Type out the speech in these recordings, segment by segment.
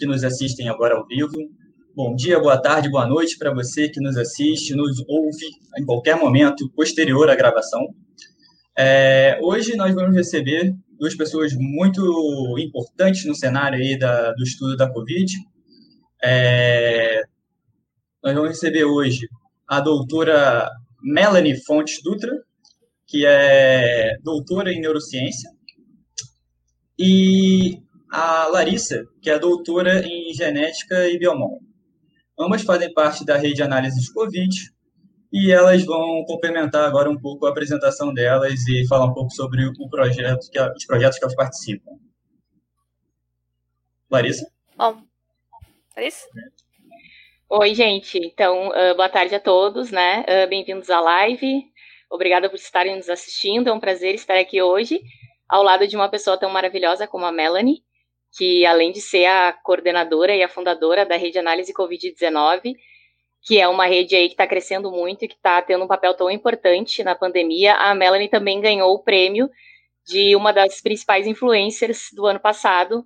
que nos assistem agora ao vivo. Bom dia, boa tarde, boa noite para você que nos assiste, nos ouve em qualquer momento posterior à gravação. É, hoje nós vamos receber duas pessoas muito importantes no cenário aí da, do estudo da Covid. É, nós vamos receber hoje a doutora Melanie Fontes Dutra, que é doutora em neurociência, e a Larissa, que é doutora em genética e biomon. Ambas fazem parte da rede de análise de Covid e elas vão complementar agora um pouco a apresentação delas e falar um pouco sobre o projeto que, os projetos que elas participam. Larissa? Bom, Larissa? Oi, gente. Então, uh, boa tarde a todos, né? Uh, Bem-vindos à live. Obrigada por estarem nos assistindo. É um prazer estar aqui hoje ao lado de uma pessoa tão maravilhosa como a Melanie, que além de ser a coordenadora e a fundadora da Rede Análise Covid-19, que é uma rede aí que está crescendo muito e que está tendo um papel tão importante na pandemia, a Melanie também ganhou o prêmio de uma das principais influencers do ano passado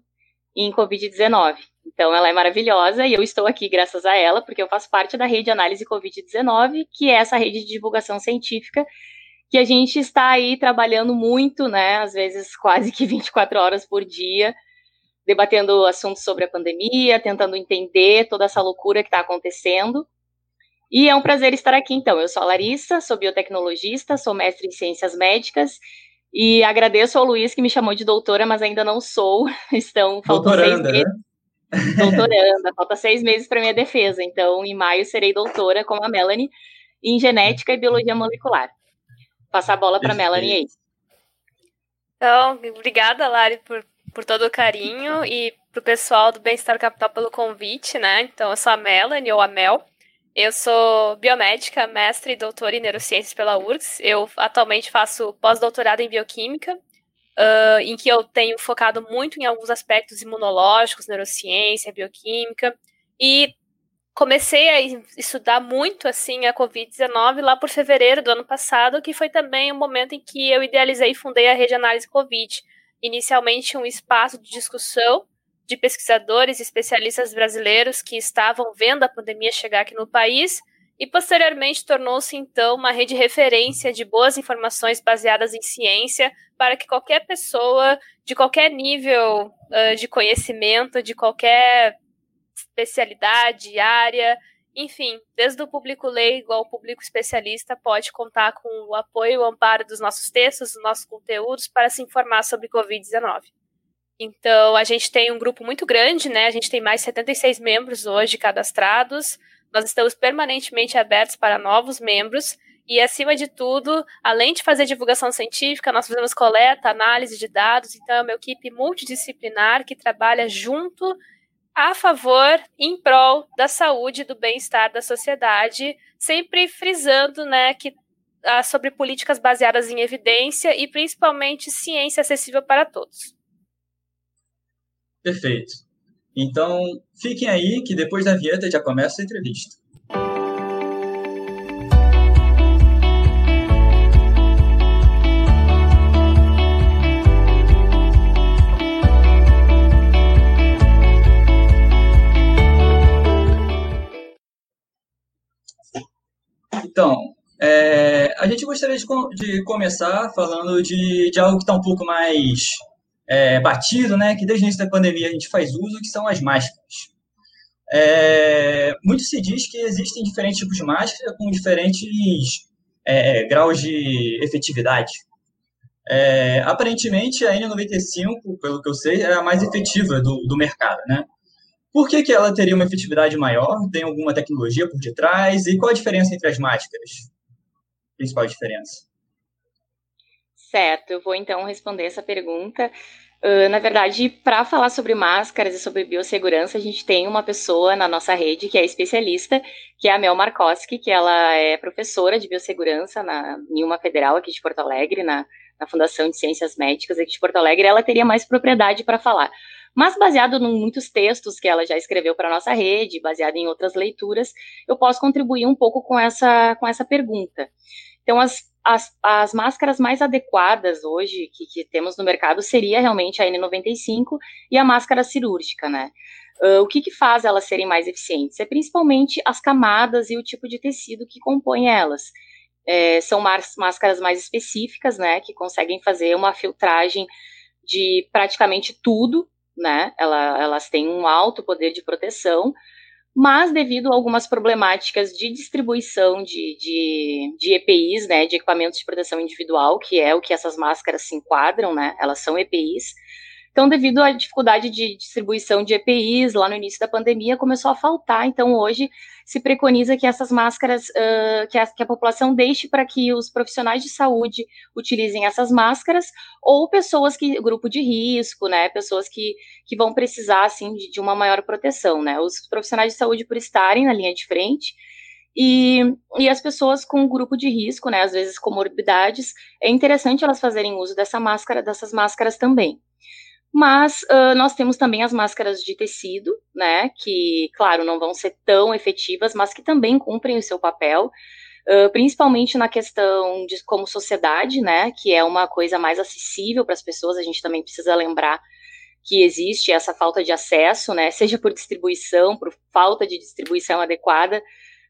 em Covid-19. Então, ela é maravilhosa e eu estou aqui graças a ela, porque eu faço parte da rede Análise Covid-19, que é essa rede de divulgação científica que a gente está aí trabalhando muito, né? Às vezes quase que 24 horas por dia, debatendo assuntos sobre a pandemia, tentando entender toda essa loucura que está acontecendo. E é um prazer estar aqui, então. Eu sou a Larissa, sou biotecnologista, sou mestre em ciências médicas e agradeço ao Luiz que me chamou de doutora, mas ainda não sou. Estão faltam seis né? meses. Né? doutoranda, falta seis meses para minha defesa. Então, em maio, serei doutora, como a Melanie, em genética e biologia molecular. Passar a bola para a Melanie aí. Então, obrigada, Lari, por, por todo o carinho e para o pessoal do Bem-Estar Capital pelo convite, né? Então, eu sou a Melanie, ou a Mel. Eu sou biomédica, mestre e doutora em neurociências pela URGS. Eu atualmente faço pós-doutorado em bioquímica uh, em que eu tenho focado muito em alguns aspectos imunológicos, neurociência, bioquímica, e comecei a estudar muito assim a Covid-19 lá por fevereiro do ano passado, que foi também o momento em que eu idealizei e fundei a Rede Análise Covid. Inicialmente um espaço de discussão de pesquisadores e especialistas brasileiros que estavam vendo a pandemia chegar aqui no país e posteriormente tornou-se então uma rede de referência de boas informações baseadas em ciência para que qualquer pessoa de qualquer nível uh, de conhecimento, de qualquer especialidade, área, enfim, desde o público leigo ao público especialista, pode contar com o apoio e o amparo dos nossos textos, dos nossos conteúdos para se informar sobre Covid-19. Então, a gente tem um grupo muito grande, né? A gente tem mais 76 membros hoje cadastrados. Nós estamos permanentemente abertos para novos membros e, acima de tudo, além de fazer divulgação científica, nós fazemos coleta, análise de dados. Então, é uma equipe multidisciplinar que trabalha junto, a favor, em prol da saúde e do bem-estar da sociedade, sempre frisando né, que ah, sobre políticas baseadas em evidência e principalmente ciência acessível para todos. Perfeito. Então, fiquem aí que depois da vinheta já começa a entrevista. Então, é, a gente gostaria de, de começar falando de, de algo que está um pouco mais é, batido, né, que desde o início da pandemia a gente faz uso, que são as máscaras. É, muito se diz que existem diferentes tipos de máscara com diferentes é, graus de efetividade. É, aparentemente, a N95, pelo que eu sei, é a mais efetiva do, do mercado, né? Por que, que ela teria uma efetividade maior? Tem alguma tecnologia por detrás? E qual a diferença entre as máscaras? Principal diferença. Certo, eu vou então responder essa pergunta. Uh, na verdade, para falar sobre máscaras e sobre biossegurança, a gente tem uma pessoa na nossa rede que é especialista, que é a Mel Markowski, que ela é professora de biossegurança na, em uma federal aqui de Porto Alegre, na, na Fundação de Ciências Médicas aqui de Porto Alegre, ela teria mais propriedade para falar. Mas baseado em muitos textos que ela já escreveu para nossa rede, baseado em outras leituras, eu posso contribuir um pouco com essa, com essa pergunta. Então, as as, as máscaras mais adequadas hoje que, que, temos no mercado seria realmente a N95 e a máscara cirúrgica, né? Uh, o que, que faz elas serem mais eficientes? É principalmente as camadas e o tipo de tecido que compõe elas. É, são máscaras mais específicas, né, que conseguem fazer uma filtragem de praticamente tudo, né? Ela, elas têm um alto poder de proteção, mas devido a algumas problemáticas de distribuição de, de, de, EPIs, né, de equipamentos de proteção individual, que é o que essas máscaras se enquadram, né, elas são EPIs, então, devido à dificuldade de distribuição de EPIs lá no início da pandemia, começou a faltar. Então, hoje se preconiza que essas máscaras, uh, que, a, que, a, população deixe para que os profissionais de saúde utilizem essas máscaras, ou pessoas que, grupo de risco, né, pessoas que, que vão precisar, assim, de, de uma maior proteção, né, os profissionais de saúde por estarem na linha de frente, e, e, as pessoas com grupo de risco, né, às vezes comorbidades, é interessante elas fazerem uso dessa máscara, dessas máscaras também. Mas uh, nós temos também as máscaras de tecido, né? Que, claro, não vão ser tão efetivas, mas que também cumprem o seu papel. Uh, principalmente na questão de como sociedade, né, que é uma coisa mais acessível para as pessoas, a gente também precisa lembrar que existe essa falta de acesso, né, seja por distribuição, por falta de distribuição adequada,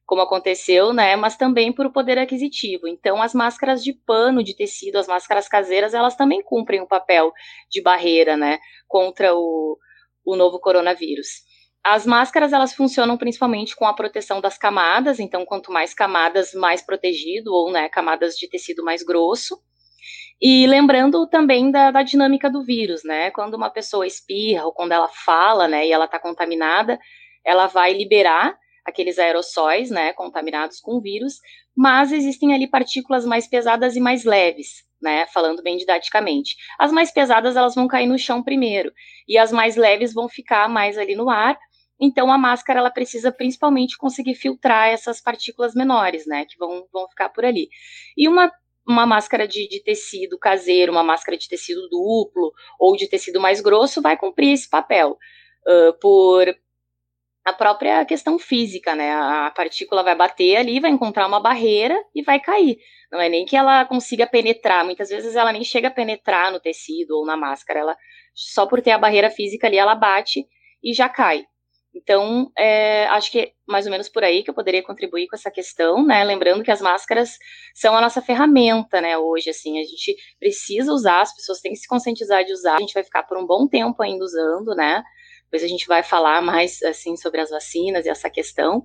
como aconteceu, né, mas também por poder aquisitivo. Então, as máscaras de pano, de tecido, as máscaras caseiras, elas também cumprem o papel de barreira, né, contra o, o novo coronavírus. As máscaras, elas funcionam principalmente com a proteção das camadas, então, quanto mais camadas, mais protegido, ou, né, camadas de tecido mais grosso. E lembrando também da, da dinâmica do vírus, né, quando uma pessoa espirra, ou quando ela fala, né, e ela está contaminada, ela vai liberar aqueles aerossóis, né, contaminados com vírus, mas existem ali partículas mais pesadas e mais leves, né, falando bem didaticamente. As mais pesadas elas vão cair no chão primeiro e as mais leves vão ficar mais ali no ar. Então a máscara ela precisa principalmente conseguir filtrar essas partículas menores, né, que vão, vão ficar por ali. E uma uma máscara de, de, tecido caseiro, uma máscara de tecido duplo ou de tecido mais grosso vai cumprir esse papel. Uh, por a própria questão física, né? A partícula vai bater ali, vai encontrar uma barreira e vai cair. Não é nem que ela consiga penetrar, muitas vezes ela nem chega a penetrar no tecido ou na máscara, ela só por ter a barreira física ali, ela bate e já cai. Então, é, acho que é mais ou menos por aí que eu poderia contribuir com essa questão, né? Lembrando que as máscaras são a nossa ferramenta, né? Hoje, assim, a gente precisa usar, as pessoas têm que se conscientizar de usar, a gente vai ficar por um bom tempo ainda usando, né? Depois a gente vai falar mais assim sobre as vacinas e essa questão.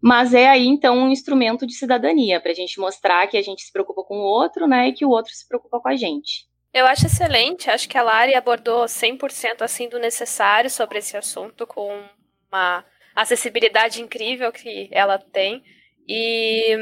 Mas é aí então um instrumento de cidadania para a gente mostrar que a gente se preocupa com o outro, né, e que o outro se preocupa com a gente. Eu acho excelente, acho que a Lari abordou 100% assim do necessário sobre esse assunto com uma acessibilidade incrível que ela tem e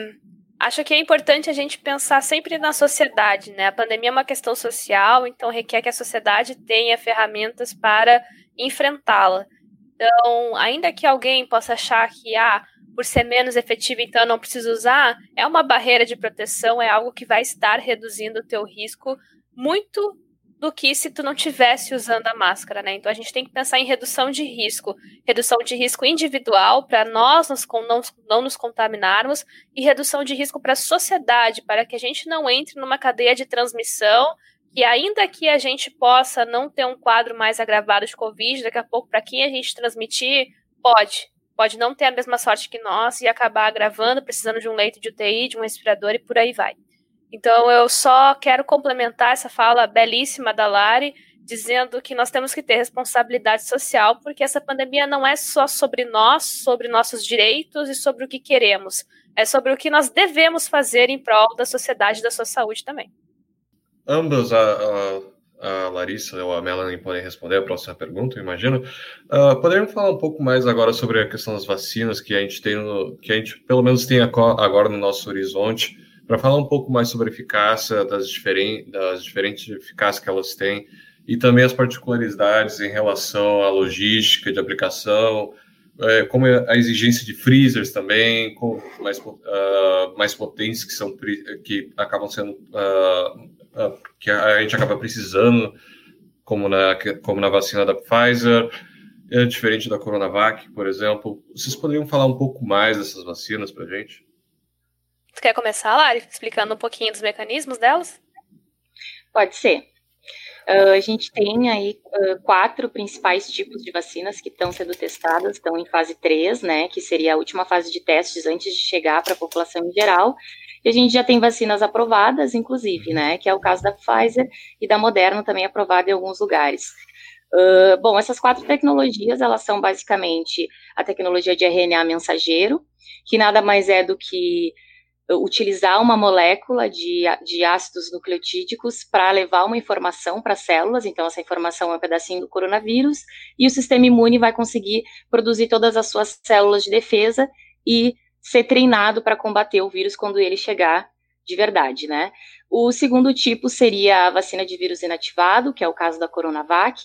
acho que é importante a gente pensar sempre na sociedade, né? A pandemia é uma questão social, então requer que a sociedade tenha ferramentas para enfrentá-la. Então, ainda que alguém possa achar que, ah, por ser menos efetivo, então não preciso usar, é uma barreira de proteção, é algo que vai estar reduzindo o teu risco muito do que se tu não tivesse usando a máscara, né? Então a gente tem que pensar em redução de risco, redução de risco individual para nós nos, não, não nos contaminarmos e redução de risco para a sociedade, para que a gente não entre numa cadeia de transmissão que ainda que a gente possa não ter um quadro mais agravado de Covid, daqui a pouco, para quem a gente transmitir, pode. Pode não ter a mesma sorte que nós e acabar agravando, precisando de um leito de UTI, de um respirador e por aí vai. Então, eu só quero complementar essa fala belíssima da Lari, dizendo que nós temos que ter responsabilidade social, porque essa pandemia não é só sobre nós, sobre nossos direitos e sobre o que queremos. É sobre o que nós devemos fazer em prol da sociedade e da sua saúde também ambas, a, a, a, Larissa ou a Melanie podem responder a próxima pergunta, imagino. Uh, poderiam falar um pouco mais agora sobre a questão das vacinas que a gente tem, no, que a gente pelo menos tem agora no nosso horizonte, para falar um pouco mais sobre a eficácia das, diferen, das diferentes eficácias que elas têm e também as particularidades em relação à logística de aplicação, é, como a exigência de freezers também, com mais, uh, mais potentes que são que acabam sendo uh, que a gente acaba precisando, como na como na vacina da Pfizer, é diferente da Coronavac, por exemplo. Vocês poderiam falar um pouco mais dessas vacinas para gente? Você quer começar, Lari, explicando um pouquinho dos mecanismos delas? Pode ser. Uh, a gente tem aí uh, quatro principais tipos de vacinas que estão sendo testadas, estão em fase 3, né, que seria a última fase de testes antes de chegar para a população em geral. E a gente já tem vacinas aprovadas, inclusive, né, que é o caso da Pfizer e da Moderna também aprovada em alguns lugares. Uh, bom, essas quatro tecnologias, elas são basicamente a tecnologia de RNA mensageiro, que nada mais é do que utilizar uma molécula de, de ácidos nucleotídicos para levar uma informação para as células, então essa informação é um pedacinho do coronavírus, e o sistema imune vai conseguir produzir todas as suas células de defesa e ser treinado para combater o vírus quando ele chegar de verdade, né? O segundo tipo seria a vacina de vírus inativado, que é o caso da Coronavac,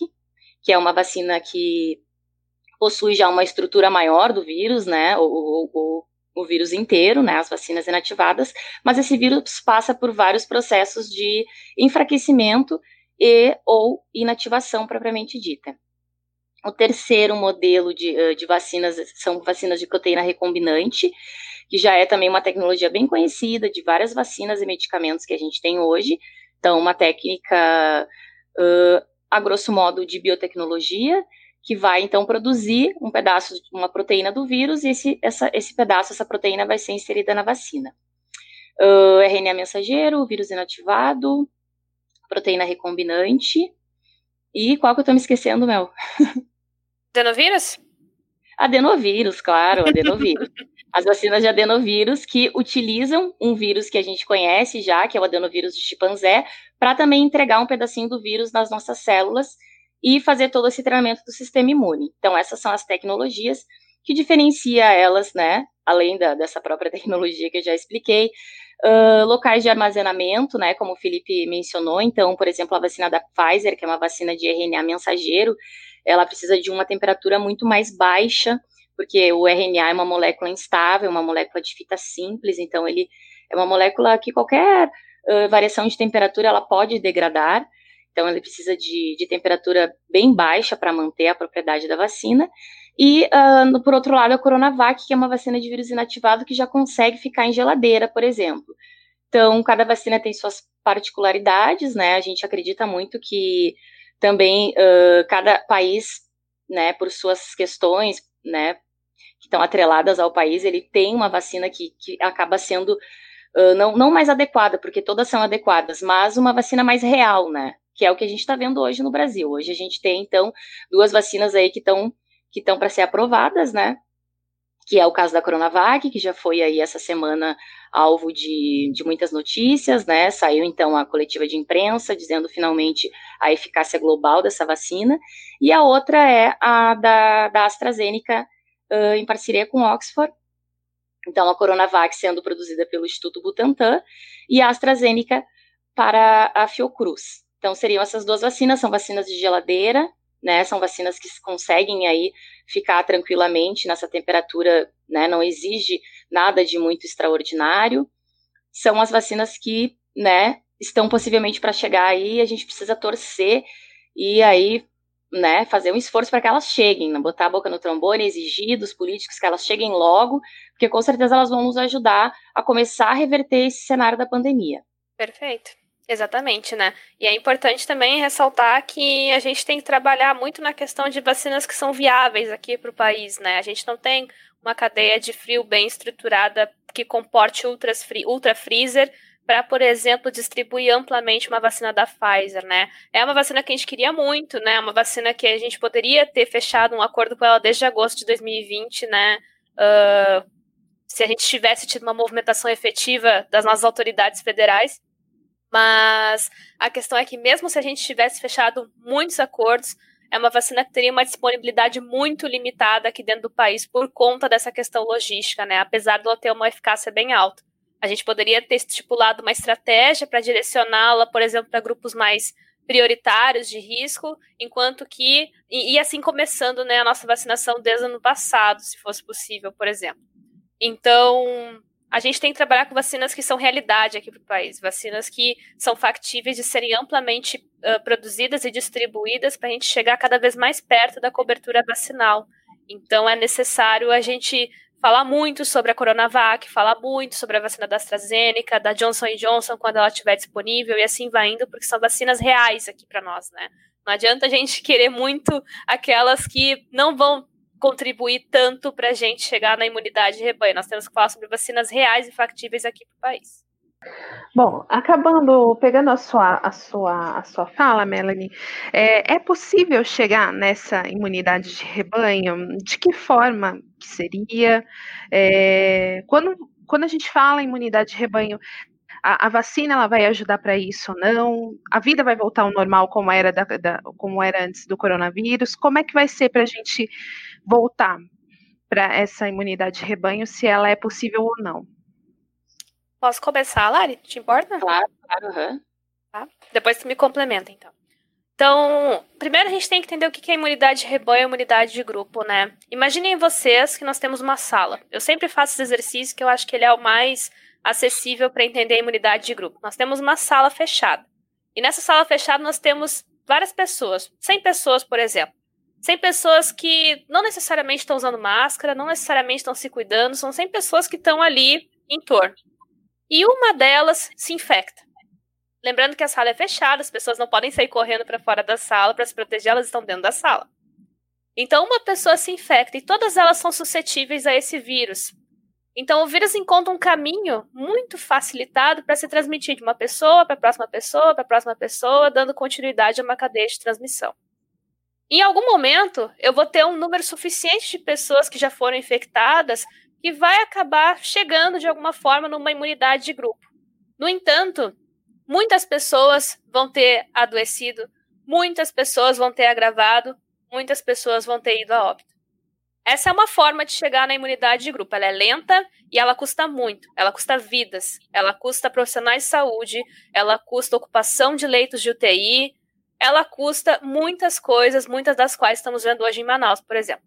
que é uma vacina que possui já uma estrutura maior do vírus, né? O, o, o vírus inteiro, né, as vacinas inativadas, mas esse vírus passa por vários processos de enfraquecimento e ou inativação propriamente dita. O terceiro modelo de, de vacinas são vacinas de proteína recombinante, que já é também uma tecnologia bem conhecida de várias vacinas e medicamentos que a gente tem hoje. Então, uma técnica, uh, a grosso modo, de biotecnologia, que vai então produzir um pedaço, uma proteína do vírus, e esse, essa, esse pedaço, essa proteína vai ser inserida na vacina. Uh, RNA mensageiro, vírus inativado, proteína recombinante. E qual que eu tô me esquecendo, Mel? Adenovírus? Adenovírus, claro, adenovírus. As vacinas de adenovírus que utilizam um vírus que a gente conhece já, que é o adenovírus de chimpanzé, para também entregar um pedacinho do vírus nas nossas células e fazer todo esse treinamento do sistema imune. Então, essas são as tecnologias que diferencia elas, né, além da, dessa própria tecnologia que eu já expliquei, uh, locais de armazenamento, né, como o Felipe mencionou, então, por exemplo, a vacina da Pfizer, que é uma vacina de RNA mensageiro, ela precisa de uma temperatura muito mais baixa, porque o RNA é uma molécula instável, uma molécula de fita simples, então ele é uma molécula que qualquer uh, variação de temperatura ela pode degradar, então, ele precisa de, de temperatura bem baixa para manter a propriedade da vacina. E, uh, por outro lado, a Coronavac, que é uma vacina de vírus inativado que já consegue ficar em geladeira, por exemplo. Então, cada vacina tem suas particularidades, né? A gente acredita muito que também uh, cada país, né, por suas questões, né, que estão atreladas ao país, ele tem uma vacina que, que acaba sendo uh, não, não mais adequada, porque todas são adequadas, mas uma vacina mais real, né? que é o que a gente está vendo hoje no Brasil. Hoje a gente tem, então, duas vacinas aí que estão que estão para ser aprovadas, né? Que é o caso da Coronavac, que já foi aí essa semana alvo de, de muitas notícias, né? Saiu então a coletiva de imprensa dizendo finalmente a eficácia global dessa vacina. E a outra é a da, da AstraZeneca, uh, em parceria com Oxford. Então, a Coronavac sendo produzida pelo Instituto Butantan e a AstraZeneca para a Fiocruz. Então, seriam essas duas vacinas, são vacinas de geladeira, né? São vacinas que conseguem aí ficar tranquilamente nessa temperatura, né? Não exige nada de muito extraordinário. São as vacinas que, né, estão possivelmente para chegar aí, a gente precisa torcer e aí, né, fazer um esforço para que elas cheguem, botar a boca no trombone, exigir dos políticos que elas cheguem logo, porque com certeza elas vão nos ajudar a começar a reverter esse cenário da pandemia. Perfeito. Exatamente, né? E é importante também ressaltar que a gente tem que trabalhar muito na questão de vacinas que são viáveis aqui para o país, né? A gente não tem uma cadeia de frio bem estruturada que comporte ultra, ultra freezer para, por exemplo, distribuir amplamente uma vacina da Pfizer, né? É uma vacina que a gente queria muito, né? Uma vacina que a gente poderia ter fechado um acordo com ela desde agosto de 2020, né? Uh, se a gente tivesse tido uma movimentação efetiva das nossas autoridades federais. Mas a questão é que, mesmo se a gente tivesse fechado muitos acordos, é uma vacina que teria uma disponibilidade muito limitada aqui dentro do país por conta dessa questão logística, né? Apesar de ela ter uma eficácia bem alta. A gente poderia ter estipulado uma estratégia para direcioná-la, por exemplo, para grupos mais prioritários de risco, enquanto que e, e, assim começando, né, a nossa vacinação desde o ano passado, se fosse possível, por exemplo. Então, a gente tem que trabalhar com vacinas que são realidade aqui para o país, vacinas que são factíveis de serem amplamente uh, produzidas e distribuídas para a gente chegar cada vez mais perto da cobertura vacinal. Então, é necessário a gente falar muito sobre a Coronavac, falar muito sobre a vacina da AstraZeneca, da Johnson Johnson, quando ela estiver disponível, e assim vai indo, porque são vacinas reais aqui para nós, né? Não adianta a gente querer muito aquelas que não vão contribuir tanto para a gente chegar na imunidade de rebanho. Nós temos que falar sobre vacinas reais e factíveis aqui para o país. Bom, acabando, pegando a sua, a sua, a sua fala, Melanie, é, é possível chegar nessa imunidade de rebanho? De que forma que seria? É, quando, quando a gente fala em imunidade de rebanho, a, a vacina ela vai ajudar para isso ou não? A vida vai voltar ao normal como era, da, da, como era antes do coronavírus? Como é que vai ser para a gente voltar para essa imunidade de rebanho, se ela é possível ou não? Posso começar, Lari? Te importa? Claro, claro. Uhum. Tá? Depois tu me complementa, então. Então, primeiro a gente tem que entender o que é imunidade de rebanho e imunidade de grupo, né? Imaginem vocês que nós temos uma sala. Eu sempre faço esse exercício que eu acho que ele é o mais acessível para entender a imunidade de grupo. Nós temos uma sala fechada. E nessa sala fechada nós temos várias pessoas, 100 pessoas, por exemplo. 100 pessoas que não necessariamente estão usando máscara, não necessariamente estão se cuidando, são 100 pessoas que estão ali em torno e uma delas se infecta. Lembrando que a sala é fechada, as pessoas não podem sair correndo para fora da sala para se proteger, elas estão dentro da sala. Então, uma pessoa se infecta e todas elas são suscetíveis a esse vírus. Então, o vírus encontra um caminho muito facilitado para se transmitir de uma pessoa para a próxima pessoa, para a próxima pessoa, dando continuidade a uma cadeia de transmissão. Em algum momento, eu vou ter um número suficiente de pessoas que já foram infectadas que vai acabar chegando de alguma forma numa imunidade de grupo. No entanto, muitas pessoas vão ter adoecido, muitas pessoas vão ter agravado, muitas pessoas vão ter ido a óbito. Essa é uma forma de chegar na imunidade de grupo. Ela é lenta e ela custa muito. Ela custa vidas, ela custa profissionais de saúde, ela custa ocupação de leitos de UTI, ela custa muitas coisas, muitas das quais estamos vendo hoje em Manaus, por exemplo.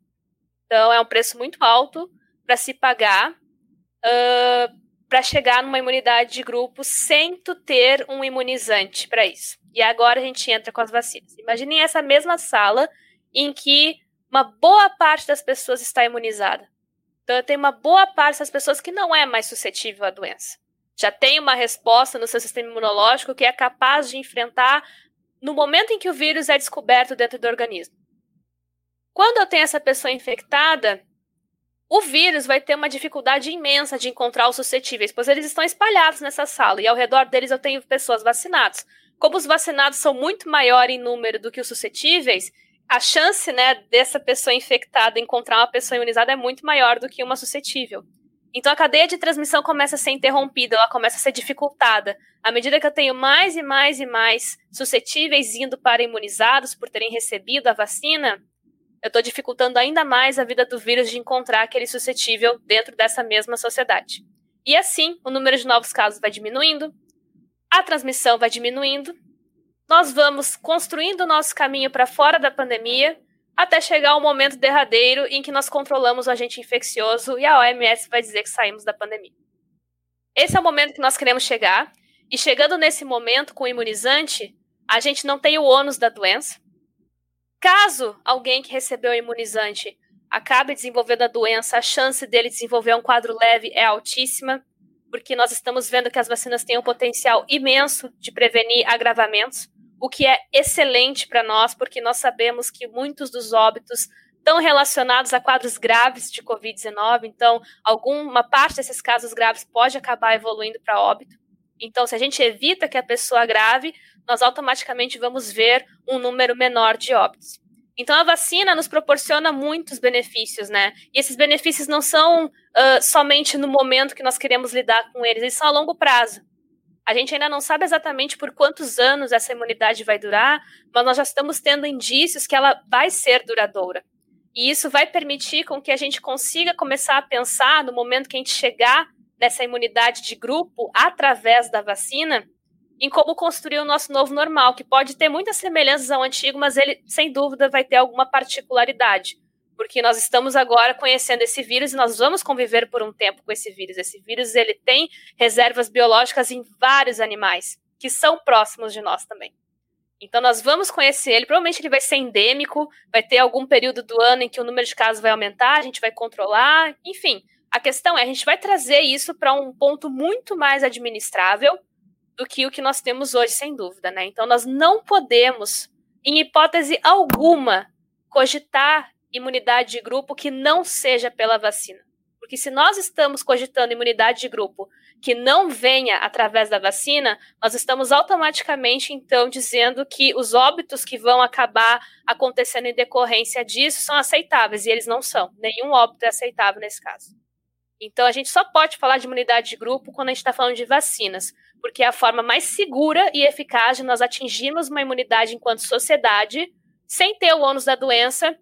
Então é um preço muito alto para se pagar uh, para chegar numa imunidade de grupo sem tu ter um imunizante para isso. E agora a gente entra com as vacinas. Imaginem essa mesma sala em que uma boa parte das pessoas está imunizada. Então, tem uma boa parte das pessoas que não é mais suscetível à doença. Já tem uma resposta no seu sistema imunológico que é capaz de enfrentar no momento em que o vírus é descoberto dentro do organismo. Quando eu tenho essa pessoa infectada, o vírus vai ter uma dificuldade imensa de encontrar os suscetíveis, pois eles estão espalhados nessa sala e ao redor deles eu tenho pessoas vacinadas. Como os vacinados são muito maior em número do que os suscetíveis, a chance né, dessa pessoa infectada encontrar uma pessoa imunizada é muito maior do que uma suscetível. Então a cadeia de transmissão começa a ser interrompida, ela começa a ser dificultada. À medida que eu tenho mais e mais e mais suscetíveis indo para imunizados por terem recebido a vacina, eu estou dificultando ainda mais a vida do vírus de encontrar aquele suscetível dentro dessa mesma sociedade. E assim, o número de novos casos vai diminuindo, a transmissão vai diminuindo, nós vamos construindo o nosso caminho para fora da pandemia, até chegar ao momento derradeiro em que nós controlamos o agente infeccioso e a OMS vai dizer que saímos da pandemia. Esse é o momento que nós queremos chegar, e chegando nesse momento com o imunizante, a gente não tem o ônus da doença, Caso alguém que recebeu o imunizante acabe desenvolvendo a doença, a chance dele desenvolver um quadro leve é altíssima, porque nós estamos vendo que as vacinas têm um potencial imenso de prevenir agravamentos, o que é excelente para nós, porque nós sabemos que muitos dos óbitos estão relacionados a quadros graves de Covid-19, então alguma parte desses casos graves pode acabar evoluindo para óbito. Então, se a gente evita que a pessoa grave, nós automaticamente vamos ver um número menor de óbitos. Então, a vacina nos proporciona muitos benefícios, né? E esses benefícios não são uh, somente no momento que nós queremos lidar com eles, eles são a longo prazo. A gente ainda não sabe exatamente por quantos anos essa imunidade vai durar, mas nós já estamos tendo indícios que ela vai ser duradoura. E isso vai permitir com que a gente consiga começar a pensar no momento que a gente chegar nessa imunidade de grupo através da vacina, em como construir o nosso novo normal, que pode ter muitas semelhanças ao antigo, mas ele, sem dúvida, vai ter alguma particularidade. Porque nós estamos agora conhecendo esse vírus e nós vamos conviver por um tempo com esse vírus. Esse vírus ele tem reservas biológicas em vários animais que são próximos de nós também. Então nós vamos conhecer ele, provavelmente ele vai ser endêmico, vai ter algum período do ano em que o número de casos vai aumentar, a gente vai controlar, enfim. A questão é, a gente vai trazer isso para um ponto muito mais administrável do que o que nós temos hoje, sem dúvida, né? Então nós não podemos, em hipótese alguma, cogitar imunidade de grupo que não seja pela vacina. Porque se nós estamos cogitando imunidade de grupo que não venha através da vacina, nós estamos automaticamente, então, dizendo que os óbitos que vão acabar acontecendo em decorrência disso são aceitáveis, e eles não são. Nenhum óbito é aceitável nesse caso. Então, a gente só pode falar de imunidade de grupo quando a gente está falando de vacinas porque é a forma mais segura e eficaz de nós atingirmos uma imunidade enquanto sociedade, sem ter o ônus da doença,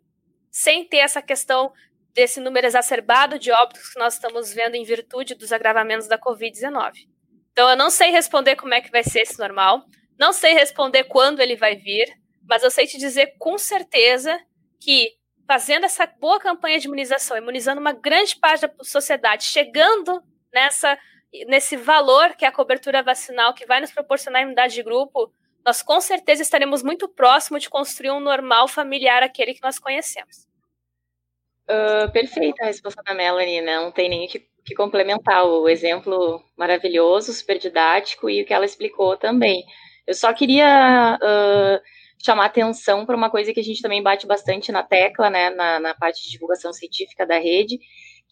sem ter essa questão desse número exacerbado de óbitos que nós estamos vendo em virtude dos agravamentos da Covid-19. Então, eu não sei responder como é que vai ser esse normal, não sei responder quando ele vai vir, mas eu sei te dizer com certeza que fazendo essa boa campanha de imunização, imunizando uma grande parte da sociedade, chegando nessa nesse valor que é a cobertura vacinal, que vai nos proporcionar imunidade de grupo, nós com certeza estaremos muito próximos de construir um normal familiar, aquele que nós conhecemos. Uh, perfeita a resposta da Melanie, né? não tem nem que, que complementar. O exemplo maravilhoso, super didático e o que ela explicou também. Eu só queria uh, chamar atenção para uma coisa que a gente também bate bastante na tecla, né, na, na parte de divulgação científica da rede,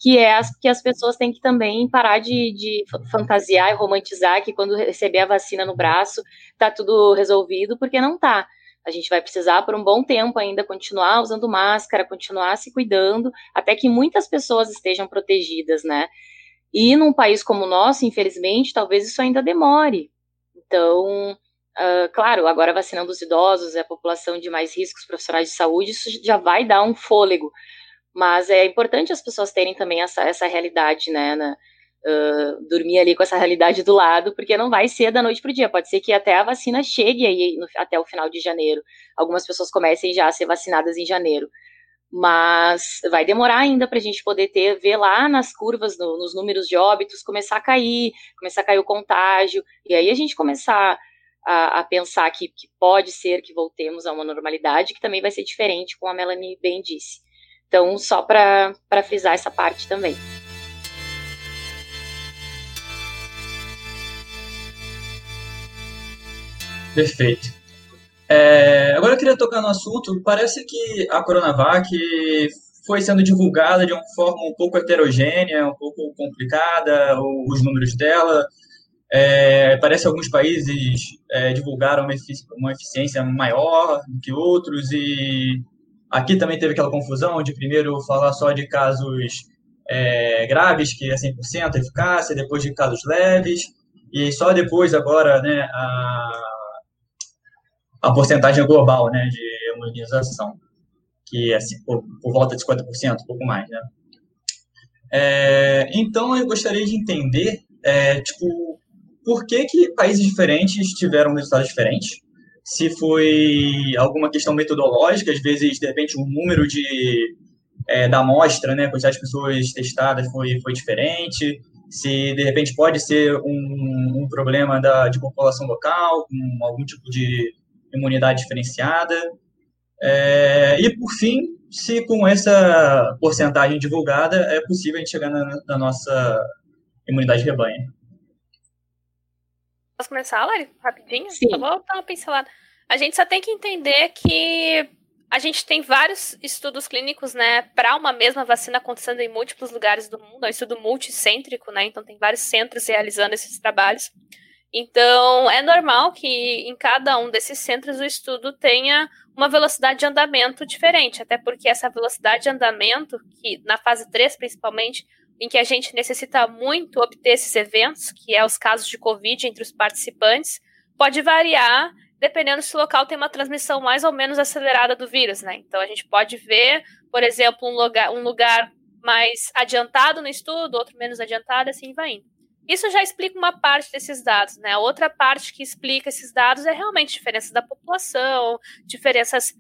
que é as, que as pessoas têm que também parar de, de fantasiar e romantizar que quando receber a vacina no braço tá tudo resolvido, porque não tá. A gente vai precisar por um bom tempo ainda continuar usando máscara, continuar se cuidando, até que muitas pessoas estejam protegidas, né? E num país como o nosso, infelizmente, talvez isso ainda demore. Então, uh, claro, agora vacinando os idosos, a população de mais riscos profissionais de saúde, isso já vai dar um fôlego. Mas é importante as pessoas terem também essa, essa realidade, né? Na, uh, dormir ali com essa realidade do lado, porque não vai ser da noite para o dia. Pode ser que até a vacina chegue aí no, até o final de janeiro. Algumas pessoas comecem já a ser vacinadas em janeiro. Mas vai demorar ainda para a gente poder ter, ver lá nas curvas, no, nos números de óbitos, começar a cair, começar a cair o contágio, e aí a gente começar a, a, pensar que, que, pode ser que voltemos a uma normalidade que também vai ser diferente, como a Melanie bem disse. Então, só para frisar essa parte também. Perfeito. É, agora eu queria tocar no assunto. Parece que a Coronavac foi sendo divulgada de uma forma um pouco heterogênea, um pouco complicada, os números dela. É, parece que alguns países é, divulgaram uma, efici uma eficiência maior do que outros e Aqui também teve aquela confusão de primeiro falar só de casos é, graves, que é 100% eficácia, depois de casos leves, e só depois agora né, a, a porcentagem global né, de imunização, que é por, por, volta de 50%, um pouco mais. Né? É, então, eu gostaria de entender, é, tipo, por que, que países diferentes tiveram resultados diferentes, se foi alguma questão metodológica, às vezes, de repente, o um número de, é, da amostra, né, quantidade de pessoas testadas foi, foi diferente, se, de repente, pode ser um, um problema da, de população local, com algum tipo de imunidade diferenciada. É, e, por fim, se com essa porcentagem divulgada é possível a gente chegar na, na nossa imunidade de rebanho. Posso começar, Lari? Rapidinho? Sim. Só vou dar uma pincelada. A gente só tem que entender que a gente tem vários estudos clínicos, né, para uma mesma vacina acontecendo em múltiplos lugares do mundo. É um estudo multicêntrico, né? Então tem vários centros realizando esses trabalhos. Então, é normal que em cada um desses centros o estudo tenha uma velocidade de andamento diferente, até porque essa velocidade de andamento, que na fase 3 principalmente, em que a gente necessita muito obter esses eventos, que é os casos de Covid entre os participantes, pode variar dependendo se o local tem uma transmissão mais ou menos acelerada do vírus, né? Então a gente pode ver, por exemplo, um lugar, um lugar mais adiantado no estudo, outro menos adiantado, assim vai indo. Isso já explica uma parte desses dados, né? Outra parte que explica esses dados é realmente diferenças da população, diferenças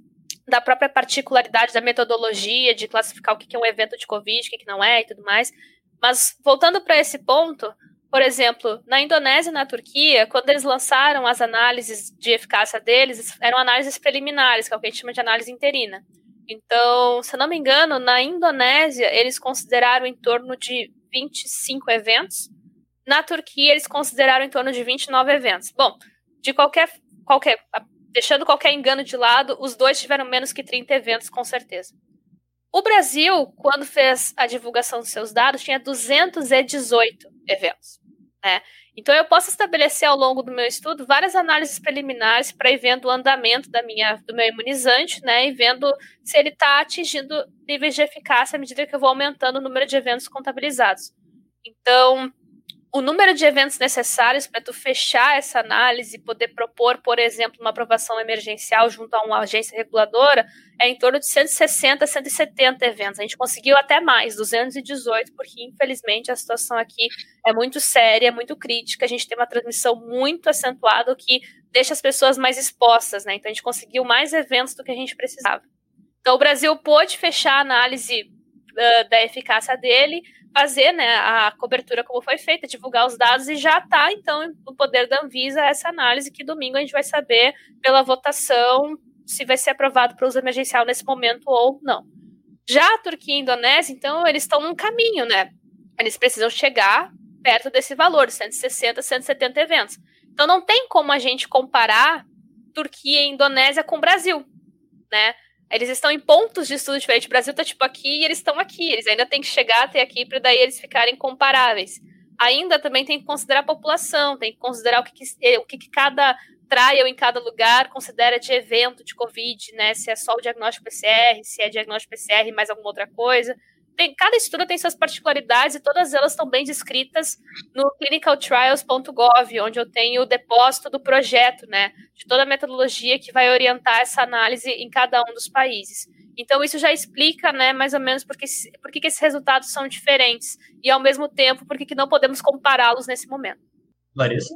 da própria particularidade da metodologia de classificar o que é um evento de Covid, o que não é e tudo mais. Mas voltando para esse ponto, por exemplo, na Indonésia e na Turquia, quando eles lançaram as análises de eficácia deles, eram análises preliminares, que é o que a gente chama de análise interina. Então, se eu não me engano, na Indonésia, eles consideraram em torno de 25 eventos. Na Turquia, eles consideraram em torno de 29 eventos. Bom, de qualquer, qualquer deixando qualquer engano de lado, os dois tiveram menos que 30 eventos, com certeza. O Brasil, quando fez a divulgação dos seus dados, tinha 218 eventos. Né? Então, eu posso estabelecer ao longo do meu estudo várias análises preliminares para ir vendo o andamento da minha, do meu imunizante né, e vendo se ele está atingindo níveis de eficácia à medida que eu vou aumentando o número de eventos contabilizados. Então, o número de eventos necessários para tu fechar essa análise e poder propor, por exemplo, uma aprovação emergencial junto a uma agência reguladora é em torno de 160, 170 eventos. A gente conseguiu até mais, 218, porque infelizmente a situação aqui é muito séria, é muito crítica. A gente tem uma transmissão muito acentuada, que deixa as pessoas mais expostas, né? Então a gente conseguiu mais eventos do que a gente precisava. Então o Brasil pôde fechar a análise uh, da eficácia dele fazer né, a cobertura como foi feita, divulgar os dados e já está, então, no poder da Anvisa essa análise que domingo a gente vai saber pela votação se vai ser aprovado para uso emergencial nesse momento ou não. Já a Turquia e a Indonésia, então, eles estão num caminho, né? Eles precisam chegar perto desse valor, 160, 170 eventos. Então não tem como a gente comparar Turquia e Indonésia com o Brasil, né? Eles estão em pontos de estudo diferentes. O Brasil está tipo aqui e eles estão aqui. Eles ainda têm que chegar até aqui para daí eles ficarem comparáveis. Ainda também tem que considerar a população, tem que considerar o que, que eh, o que, que cada trial em cada lugar considera de evento de Covid, né? Se é só o diagnóstico PCR, se é diagnóstico PCR mais alguma outra coisa tem, cada estudo tem suas particularidades e todas elas estão bem descritas no clinicaltrials.gov, onde eu tenho o depósito do projeto, né, de toda a metodologia que vai orientar essa análise em cada um dos países. Então, isso já explica, né, mais ou menos por que, por que esses resultados são diferentes e, ao mesmo tempo, por que não podemos compará-los nesse momento. Larissa?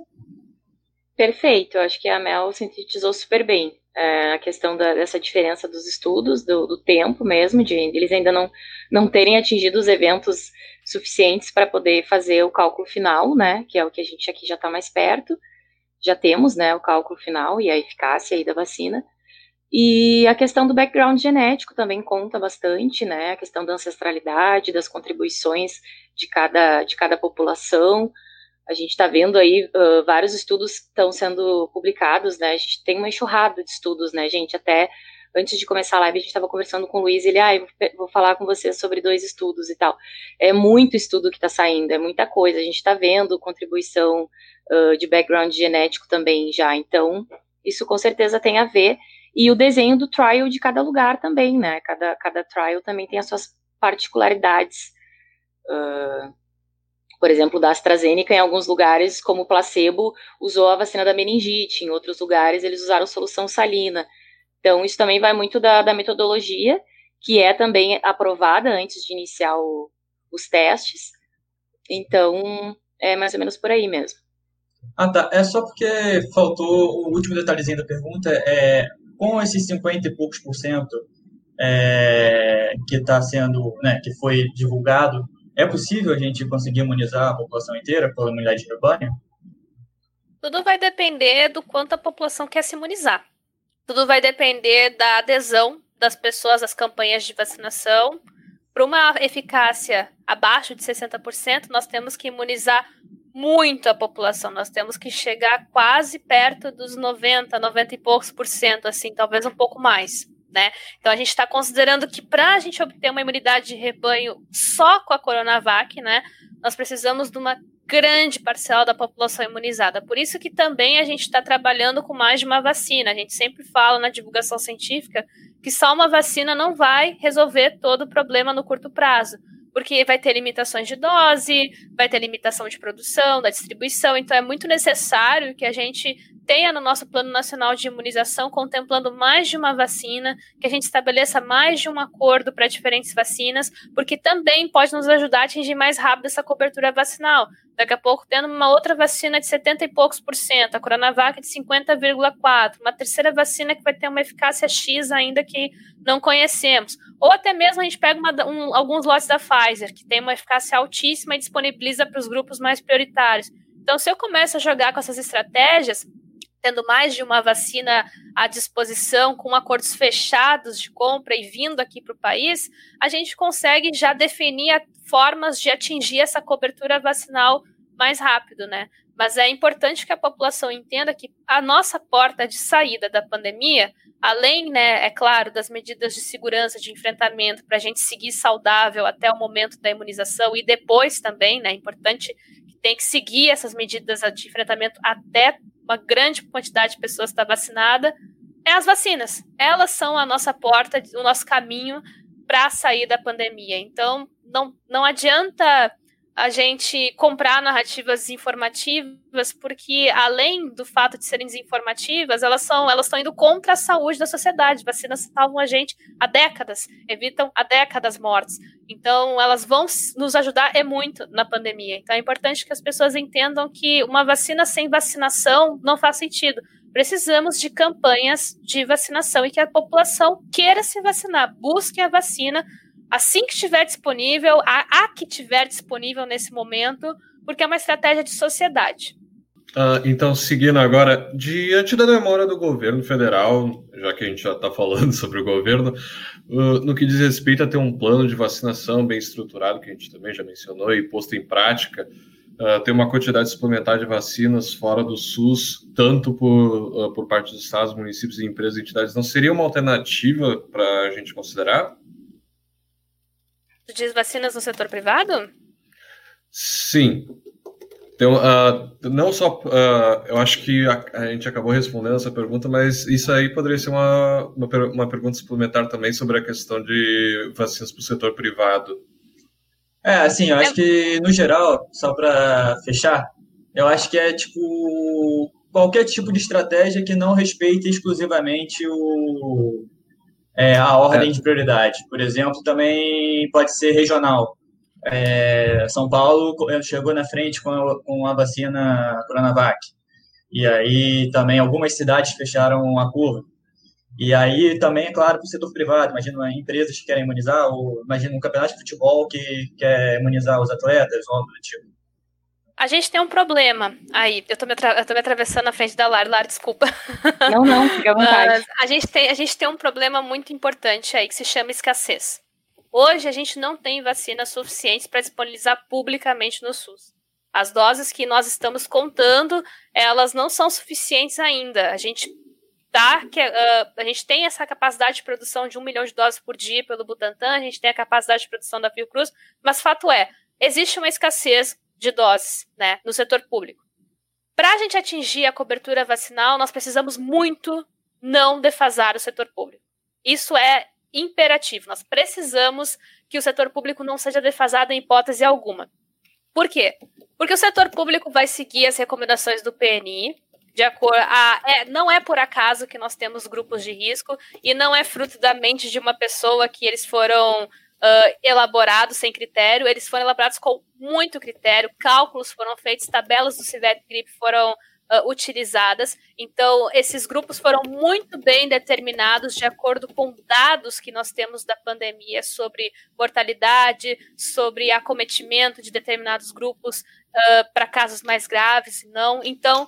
Perfeito, eu acho que a Mel sintetizou super bem é, a questão da, dessa diferença dos estudos, do, do, tempo mesmo, de eles ainda não, não terem atingido os eventos suficientes para poder fazer o cálculo final, né, que é o que a gente aqui já está mais perto, já temos, né, o cálculo final e a eficácia aí da vacina, e a questão do background genético também conta bastante, né, a questão da ancestralidade, das contribuições de cada, de cada população, a gente está vendo aí uh, vários estudos estão sendo publicados, né? A gente tem uma enxurrada de estudos, né, gente? Até antes de começar a live, a gente estava conversando com o Luiz, ele, ah, vou falar com você sobre dois estudos e tal. É muito estudo que está saindo, é muita coisa. A gente está vendo contribuição uh, de background genético também já. Então, isso com certeza tem a ver. E o desenho do trial de cada lugar também, né? Cada, cada trial também tem as suas particularidades. Uh, por exemplo, da AstraZeneca, em alguns lugares, como placebo, usou a vacina da meningite, em outros lugares eles usaram solução salina. Então, isso também vai muito da, da metodologia, que é também aprovada antes de iniciar o, os testes. Então, é mais ou menos por aí mesmo. Ah, tá. É só porque faltou o último detalhezinho da pergunta. É, com esses 50 e poucos por cento é, que está sendo, né, que foi divulgado, é possível a gente conseguir imunizar a população inteira pela imunidade de rebanho? Tudo vai depender do quanto a população quer se imunizar. Tudo vai depender da adesão das pessoas às campanhas de vacinação. Para uma eficácia abaixo de 60%, nós temos que imunizar muito a população. Nós temos que chegar quase perto dos 90, 90 e poucos por cento, assim, talvez um pouco mais né? Então a gente está considerando que para a gente obter uma imunidade de rebanho só com a Coronavac, né, nós precisamos de uma grande parcela da população imunizada. Por isso que também a gente está trabalhando com mais de uma vacina. A gente sempre fala na divulgação científica que só uma vacina não vai resolver todo o problema no curto prazo. Porque vai ter limitações de dose, vai ter limitação de produção, da distribuição, então é muito necessário que a gente tenha no nosso Plano Nacional de Imunização contemplando mais de uma vacina, que a gente estabeleça mais de um acordo para diferentes vacinas, porque também pode nos ajudar a atingir mais rápido essa cobertura vacinal. Daqui a pouco, tendo uma outra vacina de 70 e poucos por cento, a Coronavac de 50,4%, uma terceira vacina que vai ter uma eficácia X ainda que não conhecemos. Ou até mesmo a gente pega uma, um, alguns lotes da Pfizer, que tem uma eficácia altíssima e disponibiliza para os grupos mais prioritários. Então, se eu começo a jogar com essas estratégias, tendo mais de uma vacina à disposição, com acordos fechados de compra e vindo aqui para o país, a gente consegue já definir formas de atingir essa cobertura vacinal mais rápido, né? Mas é importante que a população entenda que a nossa porta de saída da pandemia, além, né, é claro, das medidas de segurança, de enfrentamento, para a gente seguir saudável até o momento da imunização e depois também, né, é importante que tem que seguir essas medidas de enfrentamento até uma grande quantidade de pessoas está vacinada, é as vacinas. Elas são a nossa porta, o nosso caminho para sair da pandemia. Então, não, não adianta a gente comprar narrativas informativas, porque além do fato de serem desinformativas, elas são elas estão indo contra a saúde da sociedade. Vacinas salvam a gente há décadas, evitam há décadas mortes. Então, elas vão nos ajudar é muito na pandemia. Então, é importante que as pessoas entendam que uma vacina sem vacinação não faz sentido. Precisamos de campanhas de vacinação e que a população queira se vacinar, busque a vacina assim que estiver disponível, a, a que estiver disponível nesse momento, porque é uma estratégia de sociedade. Uh, então, seguindo agora, diante da demora do governo federal, já que a gente já está falando sobre o governo, uh, no que diz respeito a ter um plano de vacinação bem estruturado, que a gente também já mencionou e posto em prática, uh, ter uma quantidade suplementar de vacinas fora do SUS, tanto por, por parte dos estados, municípios, empresas e entidades, não seria uma alternativa para a gente considerar? Tu diz vacinas no setor privado? Sim. Então, uh, não só. Uh, eu acho que a, a, gente acabou respondendo essa pergunta, mas isso aí poderia ser uma, uma, uma pergunta suplementar também sobre a questão de vacinas para o setor privado. É, assim, eu acho que, no geral, só para fechar, eu acho que é tipo. qualquer tipo de estratégia que não respeite exclusivamente o, é, a ordem é. de prioridade. Por exemplo, também pode ser regional. É, São Paulo chegou na frente com a, com a vacina Coronavac. E aí também algumas cidades fecharam a curva. E aí também, é claro, para o setor privado, imagina empresas que querem imunizar, ou imagina um campeonato de futebol que quer imunizar os atletas, ou algo do tipo. A gente tem um problema aí. Eu tô me, eu tô me atravessando na frente da Lara. Lara, desculpa. Não, não, fica à vontade. a, gente tem, a gente tem um problema muito importante aí que se chama escassez. Hoje a gente não tem vacinas suficientes para disponibilizar publicamente no SUS. As doses que nós estamos contando, elas não são suficientes ainda. A gente tá, que, uh, a gente tem essa capacidade de produção de um milhão de doses por dia pelo Butantan, a gente tem a capacidade de produção da Fiocruz, mas fato é, existe uma escassez de doses né, no setor público. Para a gente atingir a cobertura vacinal, nós precisamos muito não defasar o setor público. Isso é imperativo. Nós precisamos que o setor público não seja defasado em hipótese alguma. Por quê? Porque o setor público vai seguir as recomendações do PNI, de acordo a, é, não é por acaso que nós temos grupos de risco e não é fruto da mente de uma pessoa que eles foram uh, elaborados sem critério, eles foram elaborados com muito critério, cálculos foram feitos, tabelas do Civet Grip foram uh, utilizadas. Então, esses grupos foram muito bem determinados de acordo com dados que nós temos da pandemia sobre mortalidade, sobre acometimento de determinados grupos uh, para casos mais graves não. Então,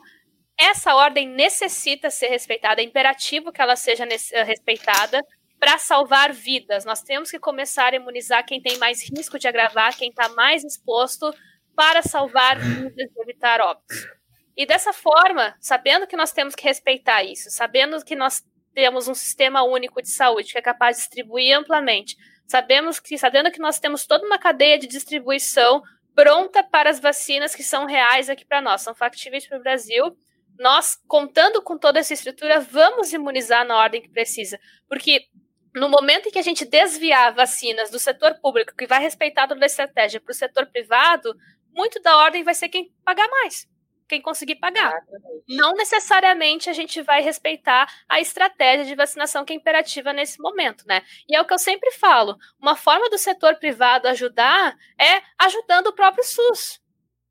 essa ordem necessita ser respeitada, é imperativo que ela seja respeitada, para salvar vidas. Nós temos que começar a imunizar quem tem mais risco de agravar, quem está mais exposto, para salvar vidas e evitar óbitos. E dessa forma, sabendo que nós temos que respeitar isso, sabendo que nós temos um sistema único de saúde que é capaz de distribuir amplamente, sabemos que, sabendo que nós temos toda uma cadeia de distribuição pronta para as vacinas que são reais aqui para nós, são factíveis para o Brasil, nós, contando com toda essa estrutura, vamos imunizar na ordem que precisa. Porque no momento em que a gente desviar vacinas do setor público, que vai respeitar toda a estratégia, para o setor privado, muito da ordem vai ser quem pagar mais, quem conseguir pagar. Exatamente. Não necessariamente a gente vai respeitar a estratégia de vacinação que é imperativa nesse momento, né? E é o que eu sempre falo: uma forma do setor privado ajudar é ajudando o próprio SUS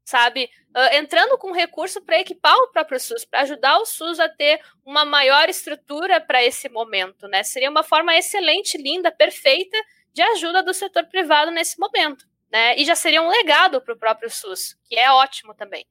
sabe? Uh, entrando com recurso para equipar o próprio SUS, para ajudar o SUS a ter uma maior estrutura para esse momento, né? Seria uma forma excelente, linda, perfeita de ajuda do setor privado nesse momento, né? E já seria um legado para o próprio SUS, que é ótimo também.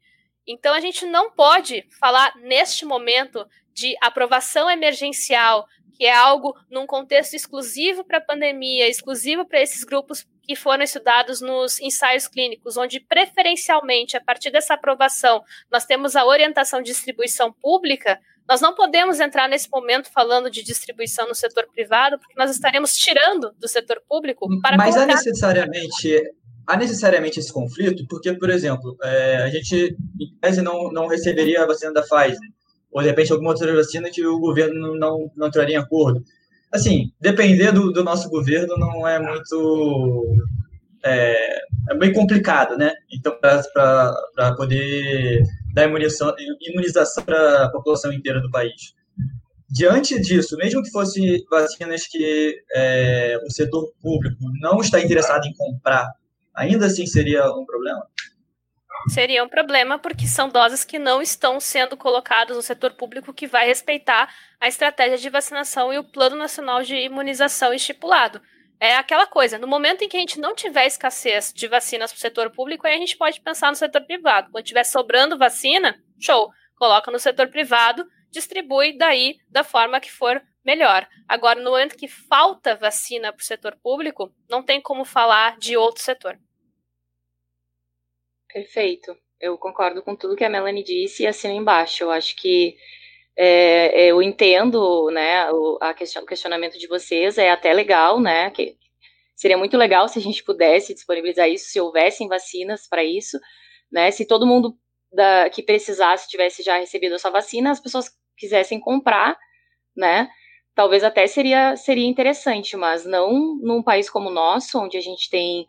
Então a gente não pode falar neste momento de aprovação emergencial, que é algo num contexto exclusivo para a pandemia, exclusivo para esses grupos que foram estudados nos ensaios clínicos, onde preferencialmente, a partir dessa aprovação, nós temos a orientação de distribuição pública, nós não podemos entrar nesse momento falando de distribuição no setor privado, porque nós estaremos tirando do setor público para Mas há necessariamente há necessariamente esse conflito, porque, por exemplo, é, a gente, em tese, não, não receberia a vacina da Pfizer, ou de repente alguma outra vacina que o governo não, não entraria em acordo assim, depender do, do nosso governo não é muito. É, é bem complicado, né? Então, para poder dar imunização, imunização para a população inteira do país. Diante disso, mesmo que fosse vacinas que é, o setor público não está interessado em comprar, ainda assim seria um problema? Seria um problema porque são doses que não estão sendo colocadas no setor público que vai respeitar a estratégia de vacinação e o Plano Nacional de Imunização estipulado. É aquela coisa, no momento em que a gente não tiver escassez de vacinas para o setor público, aí a gente pode pensar no setor privado. Quando tiver sobrando vacina, show, coloca no setor privado, distribui daí da forma que for melhor. Agora, no momento que falta vacina para o setor público, não tem como falar de outro setor. Perfeito. Eu concordo com tudo que a Melanie disse e assino embaixo. Eu acho que é, eu entendo, né, o, question, o questionamento de vocês, é até legal, né, que seria muito legal se a gente pudesse disponibilizar isso, se houvessem vacinas para isso, né, se todo mundo da, que precisasse tivesse já recebido a sua vacina, as pessoas quisessem comprar, né, talvez até seria, seria interessante, mas não num país como o nosso, onde a gente tem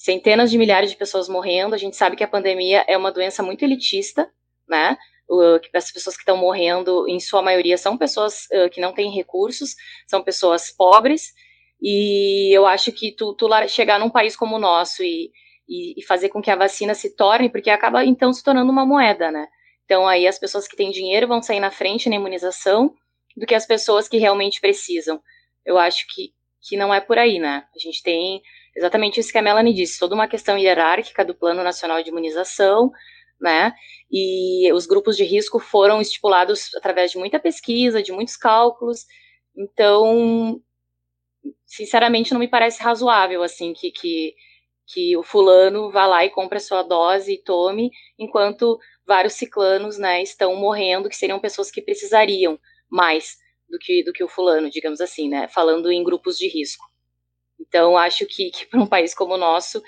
centenas de milhares de pessoas morrendo. A gente sabe que a pandemia é uma doença muito elitista, né? as pessoas que estão morrendo, em sua maioria, são pessoas que não têm recursos, são pessoas pobres, e eu acho que tu, tu chegar num país como o nosso e, e, e, fazer com que a vacina se torne, porque acaba então se tornando uma moeda, né? Então aí as pessoas que têm dinheiro vão sair na frente na imunização do que as pessoas que realmente precisam. Eu acho que, que não é por aí, né? A gente tem exatamente isso que a Melanie disse, toda uma questão hierárquica do Plano Nacional de Imunização, né? E os grupos de risco foram estipulados através de muita pesquisa, de muitos cálculos. Então, sinceramente, não me parece razoável assim que, que, que o fulano vá lá e compre a sua dose e tome, enquanto vários ciclanos, né, estão morrendo, que seriam pessoas que precisariam mais do que, do que o fulano, digamos assim, né? Falando em grupos de risco. Então, acho que, que para um país como o nosso,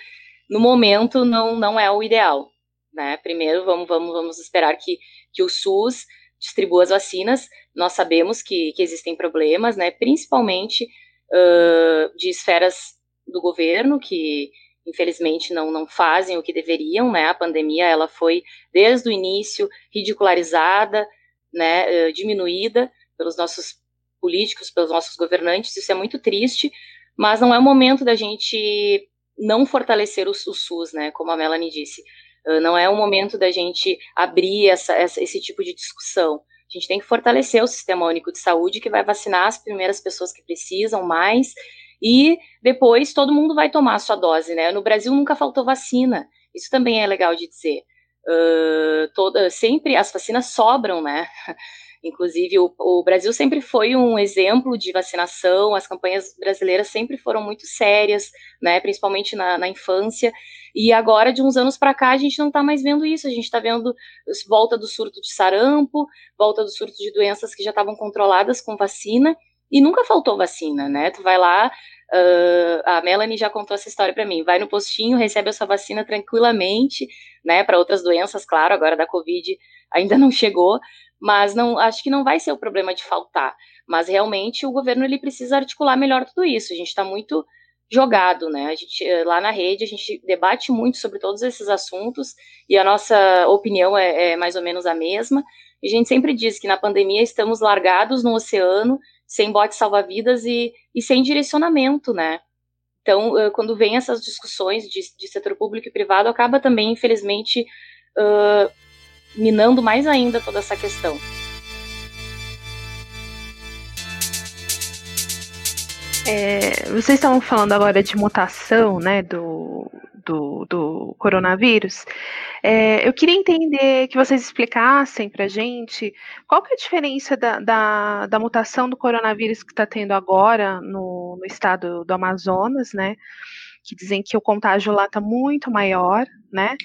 no momento, não, não é o ideal. Né? Primeiro, vamos, vamos, vamos esperar que, que o SUS distribua as vacinas. Nós sabemos que, que existem problemas, né? principalmente uh, de esferas do governo, que infelizmente não, não fazem o que deveriam. Né? A pandemia ela foi, desde o início, ridicularizada, né? Uh, diminuída pelos nossos políticos, pelos nossos governantes. Isso é muito triste, mas não é o momento da gente não fortalecer o, o SUS, né? Como a Melanie disse. Uh, não é o momento da gente abrir essa, essa, esse tipo de discussão. A gente tem que fortalecer o Sistema Único de Saúde, que vai vacinar as primeiras pessoas que precisam mais, e depois todo mundo vai tomar a sua dose, né? No Brasil nunca faltou vacina. Isso também é legal de dizer. Uh, toda, sempre as vacinas sobram, né? Inclusive, o, o, Brasil sempre foi um exemplo de vacinação, as campanhas brasileiras sempre foram muito sérias, né, principalmente na, na infância. E agora, de uns anos para cá, a gente não está mais vendo isso, a gente está vendo volta do surto de sarampo, volta do surto de doenças que já estavam controladas com vacina, e nunca faltou vacina, né? Tu vai lá, uh, a Melanie já contou essa história para mim, vai no postinho, recebe a sua vacina tranquilamente, né? Para outras doenças, claro, agora da Covid ainda não chegou, mas não acho que não vai ser o problema de faltar. Mas realmente o governo ele precisa articular melhor tudo isso. A gente está muito jogado, né? A gente lá na rede a gente debate muito sobre todos esses assuntos e a nossa opinião é, é mais ou menos a mesma. E a gente sempre diz que na pandemia estamos largados no oceano, sem bote salva-vidas e, e sem direcionamento, né? Então, quando vem essas discussões de, de setor público e privado, acaba também, infelizmente, uh, minando mais ainda toda essa questão. É, vocês estavam falando agora de mutação, né, do, do, do coronavírus. É, eu queria entender que vocês explicassem para gente qual que é a diferença da, da, da mutação do coronavírus que está tendo agora no, no estado do Amazonas, né? que dizem que o contágio lá está muito maior, né?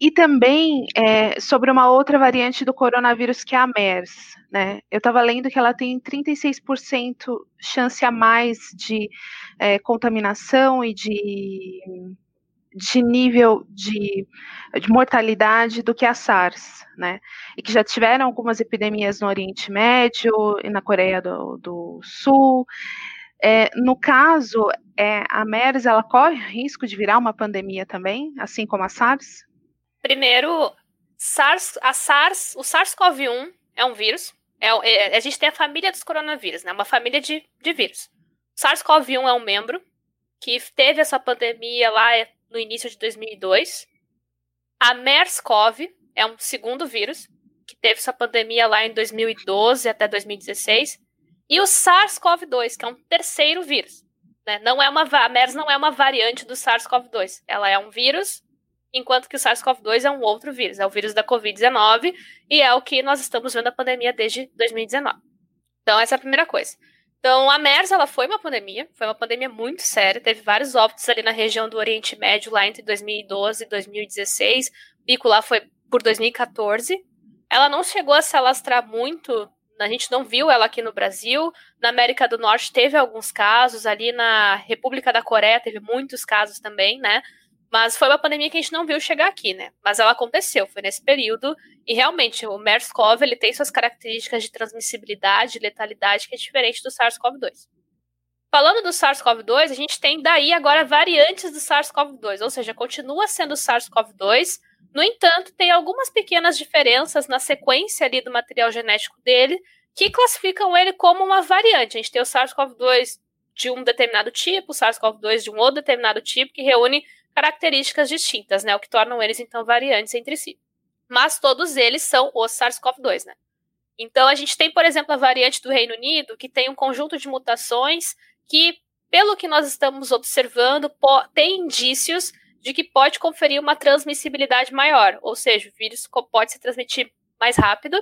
E também é, sobre uma outra variante do coronavírus que é a MERS, né? Eu estava lendo que ela tem 36% chance a mais de é, contaminação e de, de nível de, de mortalidade do que a SARS, né? E que já tiveram algumas epidemias no Oriente Médio e na Coreia do, do Sul. É, no caso, é, a MERS ela corre risco de virar uma pandemia também, assim como a SARS? Primeiro, SARS, a SARS, o SARS-CoV-1 é um vírus. É, é, a gente tem a família dos coronavírus, né? Uma família de, de vírus. SARS-CoV-1 é um membro que teve essa pandemia lá no início de 2002. A MERS-CoV é um segundo vírus que teve essa pandemia lá em 2012 até 2016. E o SARS-CoV-2, que é um terceiro vírus. Né? Não é uma, a MERS não é uma variante do SARS-CoV-2. Ela é um vírus, enquanto que o SARS-CoV-2 é um outro vírus. É o vírus da Covid-19 e é o que nós estamos vendo a pandemia desde 2019. Então, essa é a primeira coisa. Então, a MERS ela foi uma pandemia, foi uma pandemia muito séria, teve vários óbitos ali na região do Oriente Médio lá entre 2012 e 2016. O pico lá foi por 2014. Ela não chegou a se alastrar muito a gente não viu ela aqui no Brasil. Na América do Norte teve alguns casos, ali na República da Coreia teve muitos casos também, né? Mas foi uma pandemia que a gente não viu chegar aqui, né? Mas ela aconteceu, foi nesse período. E realmente, o MERS-CoV ele tem suas características de transmissibilidade e letalidade que é diferente do SARS-CoV-2. Falando do SARS-CoV-2, a gente tem daí agora variantes do SARS-CoV-2, ou seja, continua sendo SARS-CoV-2, no entanto, tem algumas pequenas diferenças na sequência ali do material genético dele que classificam ele como uma variante. A gente tem o SARS-CoV-2 de um determinado tipo, o SARS-CoV-2 de um outro determinado tipo, que reúne características distintas, né? O que tornam eles, então, variantes entre si. Mas todos eles são o SARS-CoV-2, né? Então, a gente tem, por exemplo, a variante do Reino Unido, que tem um conjunto de mutações que, pelo que nós estamos observando, tem indícios de que pode conferir uma transmissibilidade maior, ou seja, o vírus pode se transmitir mais rápido,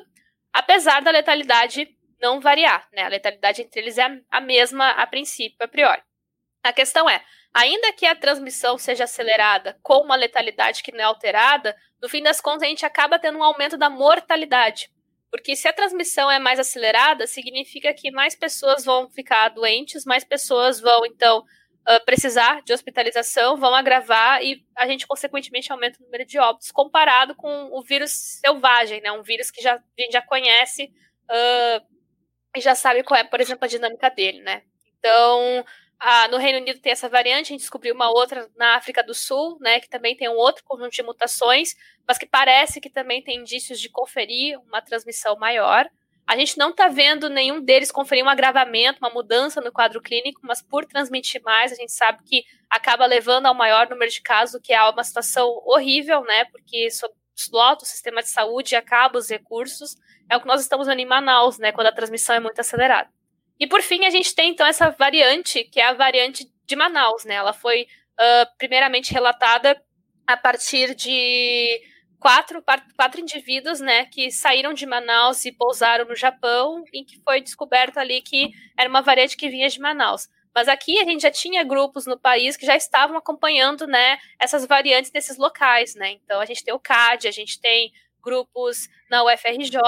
apesar da letalidade não variar, né? A letalidade entre eles é a mesma a princípio, a priori. A questão é, ainda que a transmissão seja acelerada com uma letalidade que não é alterada, no fim das contas a gente acaba tendo um aumento da mortalidade. Porque se a transmissão é mais acelerada, significa que mais pessoas vão ficar doentes, mais pessoas vão, então, uh, precisar de hospitalização, vão agravar e a gente, consequentemente, aumenta o número de óbitos comparado com o vírus selvagem, né? Um vírus que já, a gente já conhece uh, e já sabe qual é, por exemplo, a dinâmica dele, né? Então, no Reino Unido tem essa variante, a gente descobriu uma outra na África do Sul, né, que também tem um outro conjunto de mutações, mas que parece que também tem indícios de conferir uma transmissão maior. A gente não está vendo nenhum deles conferir um agravamento, uma mudança no quadro clínico, mas por transmitir mais, a gente sabe que acaba levando ao maior número de casos, que é uma situação horrível, né? Porque explota o sistema de saúde acaba os recursos. É o que nós estamos vendo em Manaus, né? Quando a transmissão é muito acelerada. E por fim, a gente tem então essa variante, que é a variante de Manaus, né? Ela foi uh, primeiramente relatada a partir de quatro, quatro indivíduos, né, que saíram de Manaus e pousaram no Japão, em que foi descoberto ali que era uma variante que vinha de Manaus. Mas aqui a gente já tinha grupos no país que já estavam acompanhando, né, essas variantes desses locais, né? Então a gente tem o CAD, a gente tem grupos na UFRJ,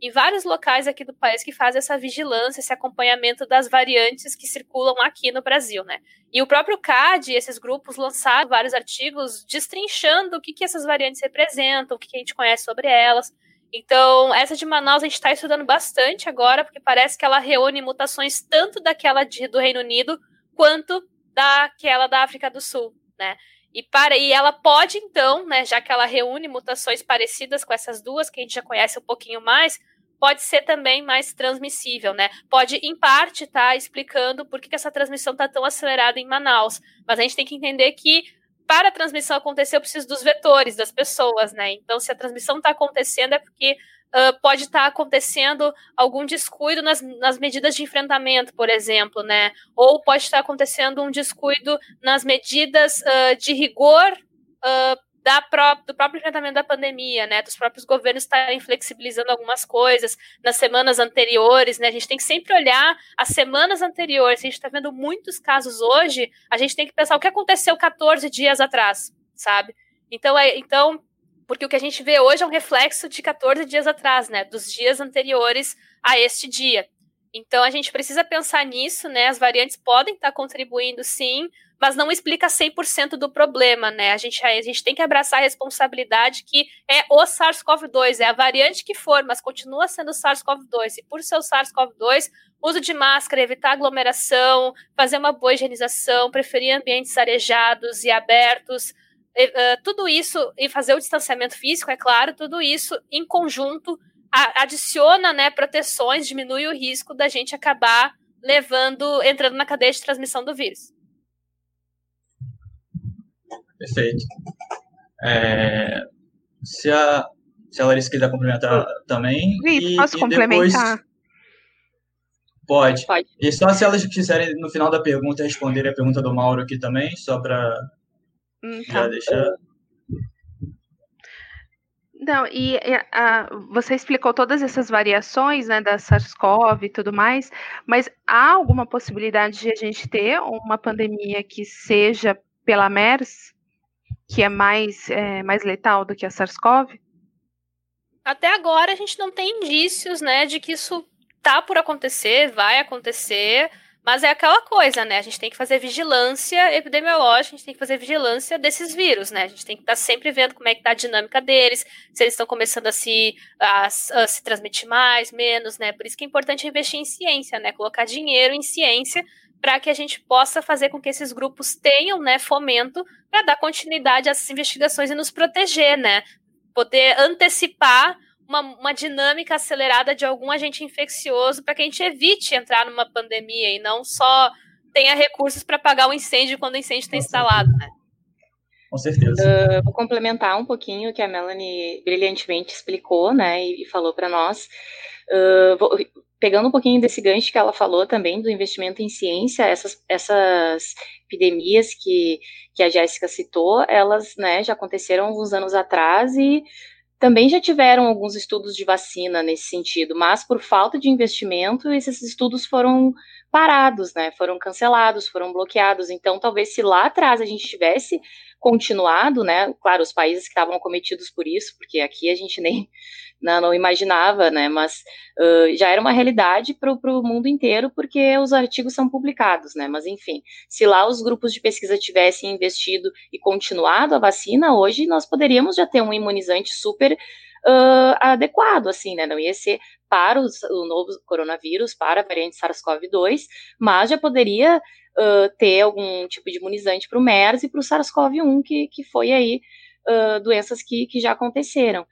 em vários locais aqui do país que fazem essa vigilância, esse acompanhamento das variantes que circulam aqui no Brasil, né? E o próprio CAD, esses grupos lançaram vários artigos destrinchando o que, que essas variantes representam, o que, que a gente conhece sobre elas. Então, essa de Manaus a gente está estudando bastante agora, porque parece que ela reúne mutações tanto daquela de, do Reino Unido quanto daquela da África do Sul, né? E, para, e ela pode, então, né, já que ela reúne mutações parecidas com essas duas, que a gente já conhece um pouquinho mais, pode ser também mais transmissível, né? Pode, em parte, estar tá explicando por que, que essa transmissão está tão acelerada em Manaus. Mas a gente tem que entender que para a transmissão acontecer, eu preciso dos vetores, das pessoas, né? Então, se a transmissão está acontecendo, é porque uh, pode estar tá acontecendo algum descuido nas, nas medidas de enfrentamento, por exemplo, né? Ou pode estar tá acontecendo um descuido nas medidas uh, de rigor uh, da pró do próprio enfrentamento da pandemia, né? Dos próprios governos estarem flexibilizando algumas coisas nas semanas anteriores, né? A gente tem que sempre olhar as semanas anteriores. A gente está vendo muitos casos hoje, a gente tem que pensar o que aconteceu 14 dias atrás, sabe? Então, é, então porque o que a gente vê hoje é um reflexo de 14 dias atrás, né? Dos dias anteriores a este dia. Então a gente precisa pensar nisso, né? As variantes podem estar contribuindo sim, mas não explica 100% do problema, né? A gente, a gente tem que abraçar a responsabilidade que é o SARS-CoV-2, é a variante que for, mas continua sendo o SARS-CoV-2. E por ser o SARS-CoV-2, uso de máscara, evitar aglomeração, fazer uma boa higienização, preferir ambientes arejados e abertos, uh, tudo isso, e fazer o distanciamento físico, é claro, tudo isso em conjunto a, adiciona né, proteções, diminui o risco da gente acabar levando, entrando na cadeia de transmissão do vírus. Perfeito. É, se, a, se a Larissa quiser complementar também. e, posso e complementar? Depois... Pode. Pode. E só se elas quiserem, no final da pergunta, responderem a pergunta do Mauro aqui também, só para hum, tá. já deixar. Não, e, a, você explicou todas essas variações, né, da SARS-CoV e tudo mais, mas há alguma possibilidade de a gente ter uma pandemia que seja pela MERS? que é mais, é, mais letal do que a SARS-CoV? Até agora a gente não tem indícios, né, de que isso tá por acontecer, vai acontecer, mas é aquela coisa, né? A gente tem que fazer vigilância epidemiológica, a gente tem que fazer vigilância desses vírus, né? A gente tem que estar tá sempre vendo como é que tá a dinâmica deles, se eles estão começando a se, a, a, se transmitir mais, menos, né? Por isso que é importante investir em ciência, né? Colocar dinheiro em ciência para que a gente possa fazer com que esses grupos tenham né, fomento para dar continuidade a essas investigações e nos proteger, né? Poder antecipar uma, uma dinâmica acelerada de algum agente infeccioso para que a gente evite entrar numa pandemia e não só tenha recursos para pagar o incêndio quando o incêndio está instalado, né? Com certeza. Uh, vou complementar um pouquinho o que a Melanie brilhantemente explicou, né, e, e falou para nós. Uh, vou, pegando um pouquinho desse gancho que ela falou também do investimento em ciência, essas, essas epidemias que, que a Jéssica citou, elas né, já aconteceram alguns anos atrás e também já tiveram alguns estudos de vacina nesse sentido, mas por falta de investimento, esses estudos foram parados, né? Foram cancelados, foram bloqueados. Então, talvez se lá atrás a gente tivesse continuado, né? Claro, os países que estavam cometidos por isso, porque aqui a gente nem não, não imaginava, né? Mas uh, já era uma realidade para o mundo inteiro, porque os artigos são publicados, né? Mas enfim, se lá os grupos de pesquisa tivessem investido e continuado a vacina, hoje nós poderíamos já ter um imunizante super uh, adequado, assim, né? Não ia ser para os, o novo coronavírus, para a variante SARS-CoV-2, mas já poderia uh, ter algum tipo de imunizante para o MERS e para o SARS-CoV-1, que, que foi aí doenças que, que já aconteceram.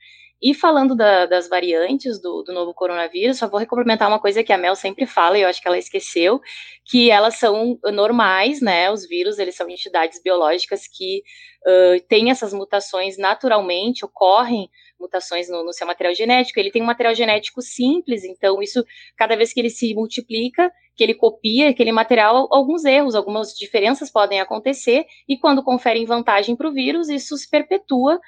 E falando da, das variantes do, do, novo coronavírus, só vou recomplementar uma coisa que a Mel sempre fala, e eu acho que ela esqueceu, que elas são normais, né? Os vírus, eles são entidades biológicas que uh, têm essas mutações naturalmente, ocorrem mutações no, no, seu material genético. Ele tem um material genético simples, então isso, cada vez que ele se multiplica, que ele copia aquele material, alguns erros, algumas diferenças podem acontecer, e quando conferem vantagem para o vírus, isso se perpetua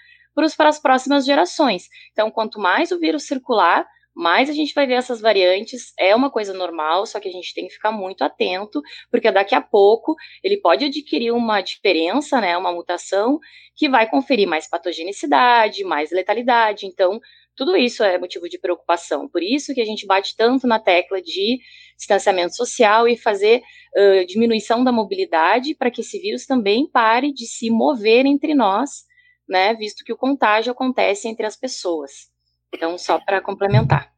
para as próximas gerações. Então, quanto mais o vírus circular, mais a gente vai ver essas variantes. É uma coisa normal, só que a gente tem que ficar muito atento, porque daqui a pouco ele pode adquirir uma diferença, né, uma mutação, que vai conferir mais patogenicidade, mais letalidade. Então, tudo isso é motivo de preocupação. Por isso que a gente bate tanto na tecla de distanciamento social e fazer uh, diminuição da mobilidade para que esse vírus também pare de se mover entre nós né, visto que o contágio acontece entre as pessoas. Então, só para complementar.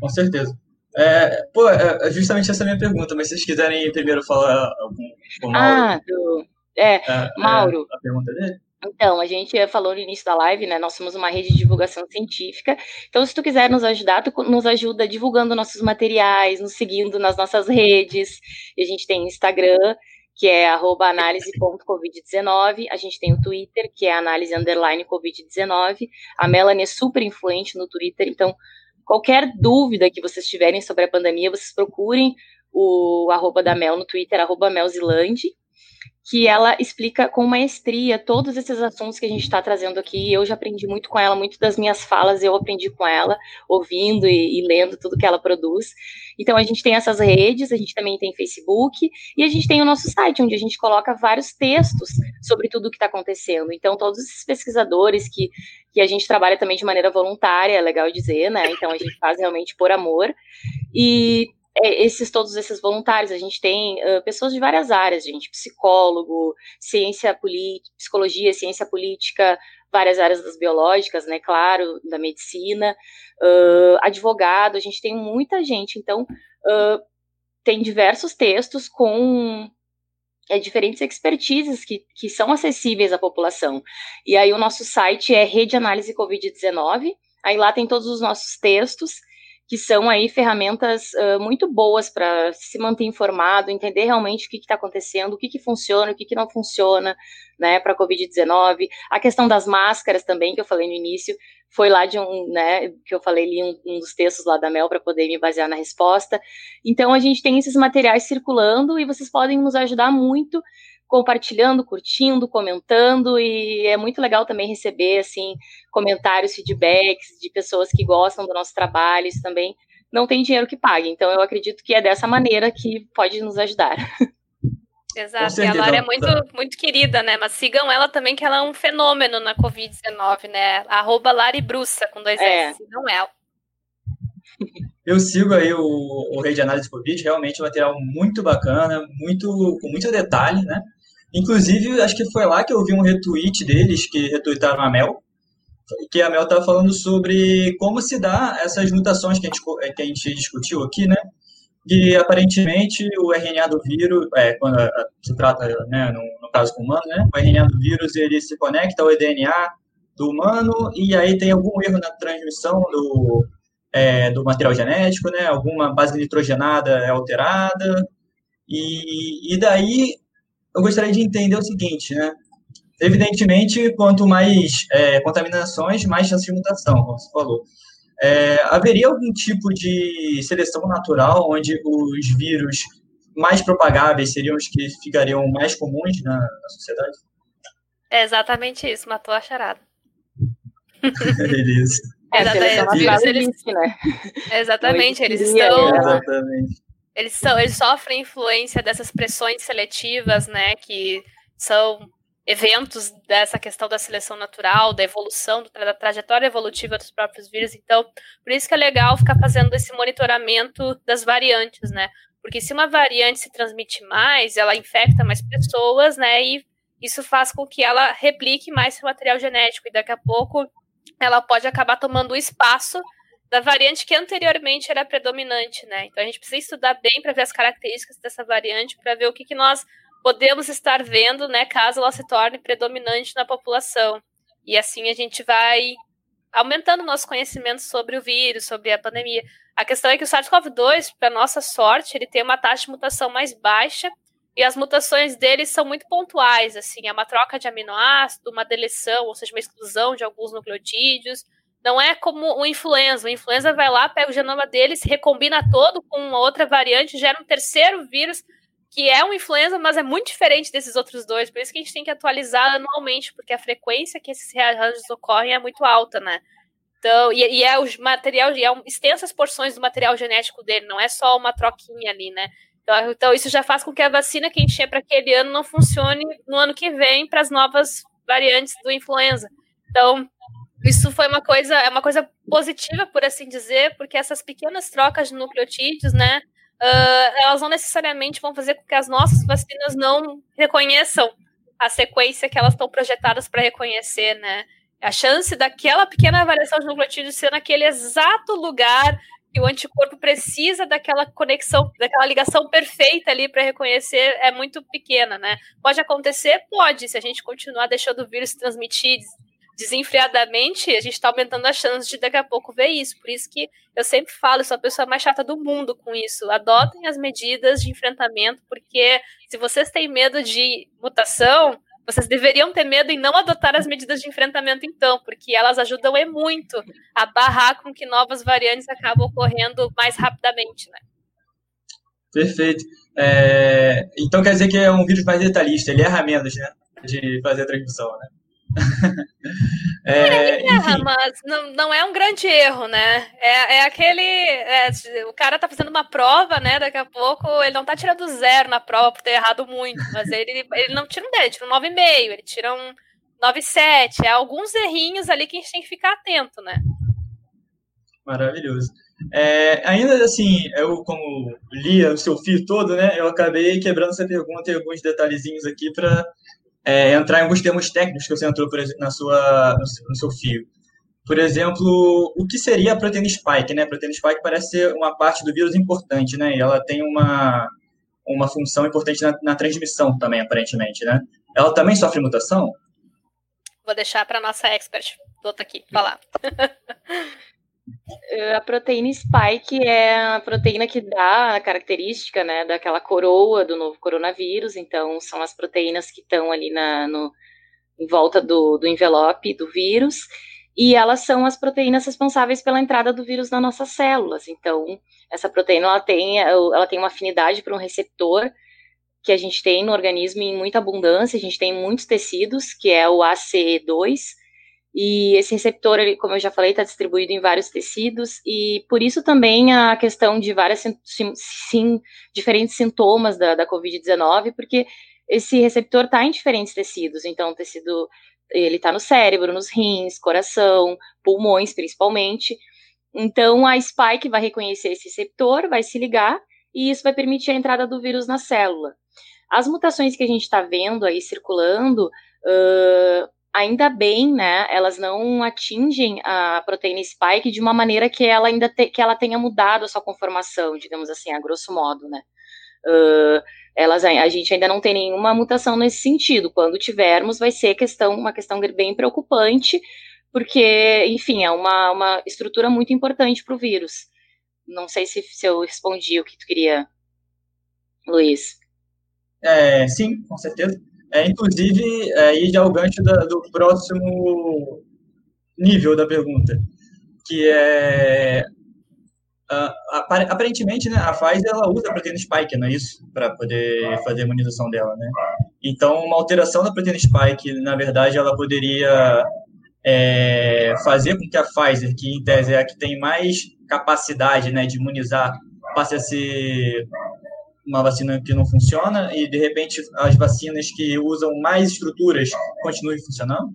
Com certeza. É, pô, é, é justamente essa é a minha pergunta, mas se vocês quiserem primeiro falar algum. Ah, do, é, é, Mauro. É a pergunta dele? Então, a gente falou no início da live, né? Nós somos uma rede de divulgação científica. Então, se tu quiser nos ajudar, tu nos ajuda divulgando nossos materiais, nos seguindo nas nossas redes. A gente tem Instagram, que é análise.covid19. A gente tem o Twitter, que é análise underline covid-19. A Melanie é super influente no Twitter, então qualquer dúvida que vocês tiverem sobre a pandemia, vocês procurem o arroba da Mel no Twitter, arroba Melzilande que ela explica com maestria todos esses assuntos que a gente está trazendo aqui. Eu já aprendi muito com ela, muito das minhas falas eu aprendi com ela, ouvindo e, e, lendo tudo que ela produz. Então a gente tem essas redes, a gente também tem Facebook e a gente tem o nosso site, onde a gente coloca vários textos sobre tudo o que está acontecendo. Então todos esses pesquisadores que, que a gente trabalha também de maneira voluntária, é legal dizer, né? Então a gente faz realmente por amor. E esses todos esses voluntários, a gente tem uh, pessoas de várias áreas, gente, psicólogo, ciência política, psicologia, ciência política, várias áreas das biológicas, né, claro, da medicina, uh, advogado, a gente tem muita gente, então uh, tem diversos textos com é, diferentes expertises que, que são acessíveis à população. E aí o nosso site é Rede Análise Covid-19, aí lá tem todos os nossos textos, que são aí ferramentas uh, muito boas para se manter informado, entender realmente o que está acontecendo, o que, que funciona, o que, que não funciona, né, para a Covid-19. A questão das máscaras também, que eu falei no início, foi lá de um, né, que eu falei ali um, um dos textos lá da Mel para poder me basear na resposta. Então a gente tem esses materiais circulando e vocês podem nos ajudar muito compartilhando, curtindo, comentando e é muito legal também receber assim comentários, feedbacks de pessoas que gostam do nosso trabalho, isso também não tem dinheiro que pague. Então eu acredito que é dessa maneira que pode nos ajudar. Exato, e a Lara é muito, muito querida, né? Mas sigam ela também, que ela é um fenômeno na Covid-19, né? Arroba Lari Brussa, com dois é. S, sigam ela. Eu sigo aí o, o Rede Análise Covid, realmente é um material muito bacana, muito, com muito detalhe, né? Inclusive, acho que foi lá que eu vi um retweet deles, que retweetaram a Mel, que a Mel estava falando sobre como se dá essas mutações que a gente, que a gente discutiu aqui, né? E aparentemente o RNA do vírus, é, quando se trata, né, no, no caso com o humano, né, o RNA do vírus ele se conecta ao DNA do humano e aí tem algum erro na transmissão do, é, do material genético, né, alguma base nitrogenada é alterada. E, e daí eu gostaria de entender o seguinte, né? Evidentemente, quanto mais é, contaminações, mais chance de mutação, como você falou. É, haveria algum tipo de seleção natural onde os vírus mais propagáveis seriam os que ficariam mais comuns na, na sociedade? É exatamente isso, matou a charada. Beleza. É, exatamente, eles, né? exatamente, eles estão. Exatamente eles, são, eles sofrem influência dessas pressões seletivas, né, que são eventos dessa questão da seleção natural, da evolução, da trajetória evolutiva dos próprios vírus. Então, por isso que é legal ficar fazendo esse monitoramento das variantes, né? Porque se uma variante se transmite mais, ela infecta mais pessoas, né? E isso faz com que ela replique mais seu material genético e daqui a pouco ela pode acabar tomando o espaço da variante que anteriormente era predominante, né? Então a gente precisa estudar bem para ver as características dessa variante, para ver o que, que nós podemos estar vendo, né, caso ela se torne predominante na população. E assim a gente vai aumentando nosso conhecimento sobre o vírus, sobre a pandemia. A questão é que o SARS-CoV-2, para nossa sorte, ele tem uma taxa de mutação mais baixa e as mutações dele são muito pontuais, assim, é uma troca de aminoácido, uma deleção, ou seja, uma exclusão de alguns nucleotídeos, não é como o influenza. O influenza vai lá, pega o genoma dele, se recombina todo com uma outra variante, gera um terceiro vírus que é um influenza, mas é muito diferente desses outros dois. Por isso que a gente tem que atualizar anualmente, porque a frequência que esses rearranjos ocorrem é muito alta, né? Então, e, e é o material, e é um, extensas porções do material genético dele, não é só uma troquinha ali, né? Então, então isso já faz com que a vacina que a gente tinha para aquele ano não funcione no ano que vem para as novas variantes do influenza. Então, isso foi uma coisa, é uma coisa positiva, por assim dizer, porque essas pequenas trocas de nucleotídeos, né, uh, elas não necessariamente vão fazer com que as nossas vacinas não reconheçam a sequência que elas estão projetadas para reconhecer, né? A chance daquela pequena variação de nucleotídeo ser naquele exato lugar que o anticorpo precisa daquela conexão, daquela ligação perfeita ali para reconhecer é muito pequena, né? Pode acontecer? Pode, se a gente continuar deixando o vírus transmitir desenfreadamente, a gente está aumentando a chance de daqui a pouco ver isso. Por isso que eu sempre falo, sou a pessoa mais chata do mundo com isso. Adotem as medidas de enfrentamento, porque se vocês têm medo de mutação, vocês deveriam ter medo em não adotar as medidas de enfrentamento, então, porque elas ajudam e muito a barrar com que novas variantes acabam ocorrendo mais rapidamente, né? Perfeito. É, então quer dizer que é um vírus mais detalhista, ele erra menos, né? De fazer a transmissão, né? É, erra, mas não, não é um grande erro, né? É, é aquele. É, o cara tá fazendo uma prova, né? Daqui a pouco ele não tá tirando zero na prova por ter errado muito, mas ele, ele não tira um 10, ele tira um 9,5, ele tira um 9,7. É alguns errinhos ali que a gente tem que ficar atento, né? Maravilhoso. É, ainda assim, eu como lia o seu fio todo, né? Eu acabei quebrando essa pergunta em alguns detalhezinhos aqui para é, entrar em alguns termos técnicos que você entrou por na sua, no seu fio. Por exemplo, o que seria a proteína spike? Né? A proteína spike parece ser uma parte do vírus importante, né? E ela tem uma, uma função importante na, na transmissão também, aparentemente, né? Ela também sofre mutação? Vou deixar para nossa expert, Doutor aqui, falar. Eh, a proteína spike é a proteína que dá a característica, né, daquela coroa do novo coronavírus. Então, são as proteínas que estão ali na, no, em volta do, do envelope do vírus. E elas são as proteínas responsáveis pela entrada do vírus nas nossas células. Então, essa proteína ela tem, ela tem uma afinidade para um receptor que a gente tem no organismo em muita abundância. A gente tem muitos tecidos, que é o ACE2 e esse receptor, ele, como eu já falei, está distribuído em vários tecidos, e por isso também a questão de várias sim, sim, diferentes sintomas da, da Covid-19, porque esse receptor está em diferentes tecidos. Então, tecido ele está no cérebro, nos rins, coração, pulmões, principalmente. Então, a spike vai reconhecer esse receptor, vai se ligar, e isso vai permitir a entrada do vírus na célula. As mutações que a gente está vendo aí circulando, uh, ainda bem, né, elas não atingem a proteína spike de uma maneira que ela ainda te, que ela tenha mudado a sua conformação, digamos assim, a grosso modo, né. Uh, elas, a gente ainda não tem nenhuma mutação nesse sentido. Quando tivermos, vai ser questão, uma questão bem preocupante, porque, enfim, é uma, uma estrutura muito importante para o vírus. Não sei se, se eu respondi o que tu queria, Luiz. É, sim, com certeza. É, inclusive, é, aí já é o gancho da, do próximo nível da pergunta, que é aparentemente, né, a Pfizer ela usa a proteína spike, não é isso? Para poder fazer a imunização dela, né? Então, uma alteração da proteína spike, na verdade, ela poderia é, fazer com que a Pfizer, que em tese é a que tem mais capacidade né, de imunizar, passe a ser uma vacina que não funciona e, de repente, as vacinas que usam mais estruturas continuem funcionando?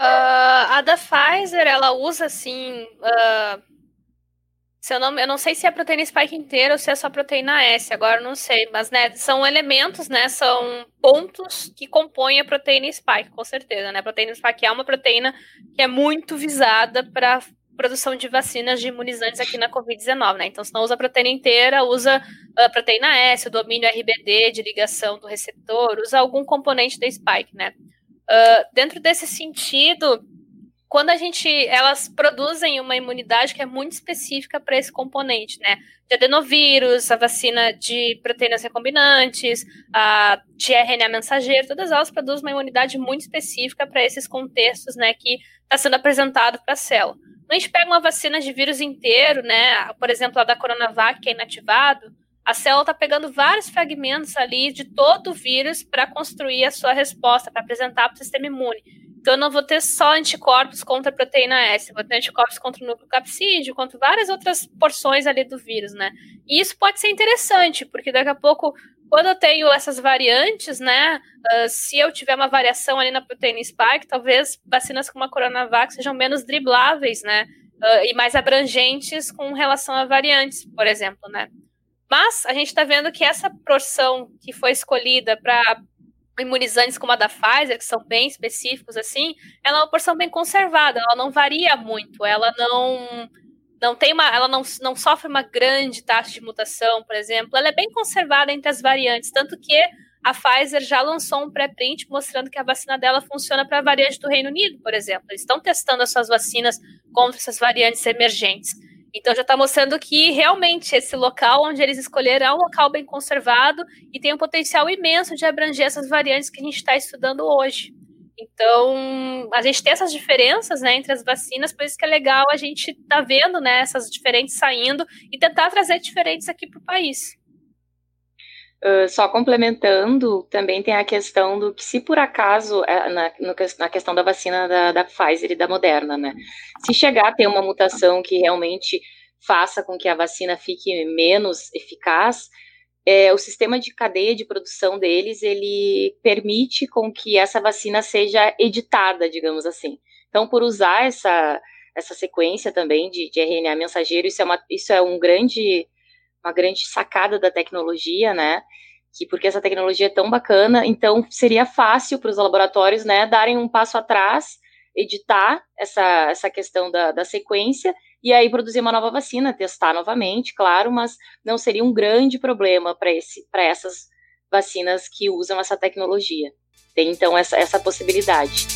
Uh, a da Pfizer, ela usa, assim, uh, se eu, não, eu não sei se é proteína spike inteira ou se é só proteína S, agora não sei, mas, né, são elementos, né, são pontos que compõem a proteína spike, com certeza, né, a proteína spike é uma proteína que é muito visada para produção de vacinas de imunizantes aqui na Covid-19, né? Então, se não usa proteína inteira, usa a proteína S, o domínio RBD de ligação do receptor, usa algum componente da spike, né? Uh, dentro desse sentido, quando a gente, elas produzem uma imunidade que é muito específica para esse componente, né? De adenovírus, a vacina de proteínas recombinantes, a de RNA mensageiro, todas elas produzem uma imunidade muito específica para esses contextos, né? Que está sendo apresentado para a célula. Quando a gente pega uma vacina de vírus inteiro, né? Por exemplo, a da Coronavac, que é inativado, a célula está pegando vários fragmentos ali de todo o vírus para construir a sua resposta, para apresentar para o sistema imune. Então, eu não vou ter só anticorpos contra a proteína S, vou ter anticorpos contra o núcleo capsídeo, contra várias outras porções ali do vírus, né? E isso pode ser interessante, porque daqui a pouco quando eu tenho essas variantes, né, uh, se eu tiver uma variação ali na proteína spike, talvez vacinas como a Coronavac sejam menos dribláveis, né, uh, e mais abrangentes com relação a variantes, por exemplo, né. Mas a gente está vendo que essa porção que foi escolhida para imunizantes como a da Pfizer, que são bem específicos assim, ela é uma porção bem conservada, ela não varia muito, ela não não tem uma, ela não, não sofre uma grande taxa de mutação, por exemplo, ela é bem conservada entre as variantes, tanto que a Pfizer já lançou um pré-print mostrando que a vacina dela funciona para a variante do Reino Unido, por exemplo. Eles estão testando as suas vacinas contra essas variantes emergentes. Então já está mostrando que realmente esse local onde eles escolheram é um local bem conservado e tem um potencial imenso de abranger essas variantes que a gente está estudando hoje. Então, a gente tem essas diferenças né, entre as vacinas, por isso que é legal a gente tá vendo né, essas diferentes saindo e tentar trazer diferentes aqui para o país. Uh, só complementando, também tem a questão do que, se por acaso, é, na, na questão da vacina da, da, Pfizer e da Moderna, né? Se chegar a ter uma mutação que realmente faça com que a vacina fique menos eficaz, é, o sistema de cadeia de produção deles, ele permite com que essa vacina seja editada, digamos assim. Então, por usar essa, essa sequência também de, de RNA mensageiro, isso é, uma, isso é um grande uma grande sacada da tecnologia, né? Que porque essa tecnologia é tão bacana, então seria fácil para os laboratórios, né, darem um passo atrás, editar essa, essa questão da, da sequência e aí produzir uma nova vacina, testar novamente, claro, mas não seria um grande problema para essas vacinas que usam essa tecnologia. Tem então essa, essa possibilidade.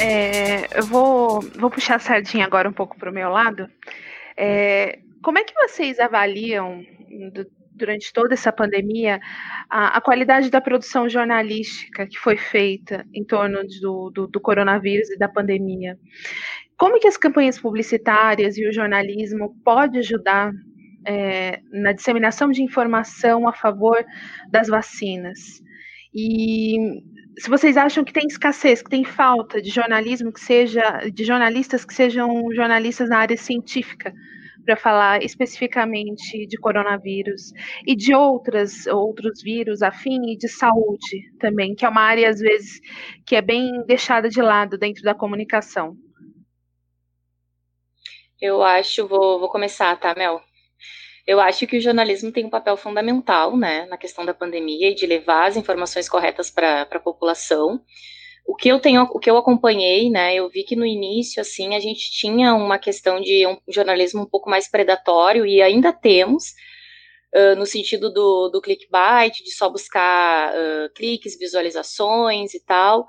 É, eu vou, vou puxar a sardinha agora um pouco para o meu lado. É, como é que vocês avaliam, durante toda essa pandemia, a, a, qualidade da produção jornalística que foi feita em torno do, do, do coronavírus e da pandemia? Como que as campanhas publicitárias e o jornalismo pode ajudar é, na disseminação de informação a favor das vacinas? E se vocês acham que tem escassez, que tem falta de jornalismo que seja, de jornalistas que sejam jornalistas na área científica, para falar especificamente de coronavírus e de outras outros vírus afim e de saúde também, que é uma área às vezes que é bem deixada de lado dentro da comunicação. Eu acho, vou, vou começar, tá, Mel? Eu acho que o jornalismo tem um papel fundamental, né, na questão da pandemia e de levar as informações corretas para a população. O que eu tenho, o que eu acompanhei, né, eu vi que no início, assim, a gente tinha uma questão de um jornalismo um pouco mais predatório e ainda temos, uh, no sentido do, do clickbait, de só buscar uh, cliques, visualizações e tal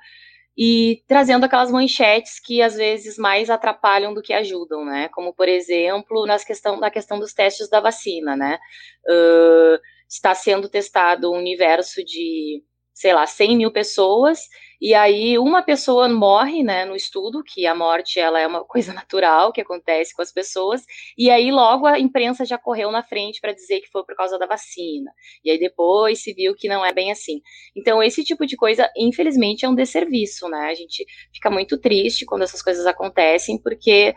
e trazendo aquelas manchetes que às vezes mais atrapalham do que ajudam, né? Como, por exemplo, nas questão, na questão dos testes da vacina, né? Uh, está sendo testado um universo de, sei lá, 100 mil pessoas e aí uma pessoa morre, né, no estudo, que a morte ela é uma coisa natural que acontece com as pessoas, e aí logo a imprensa já correu na frente para dizer que foi por causa da vacina. E aí depois se viu que não é bem assim. Então esse tipo de coisa, infelizmente, é um desserviço, né? A gente fica muito triste quando essas coisas acontecem, porque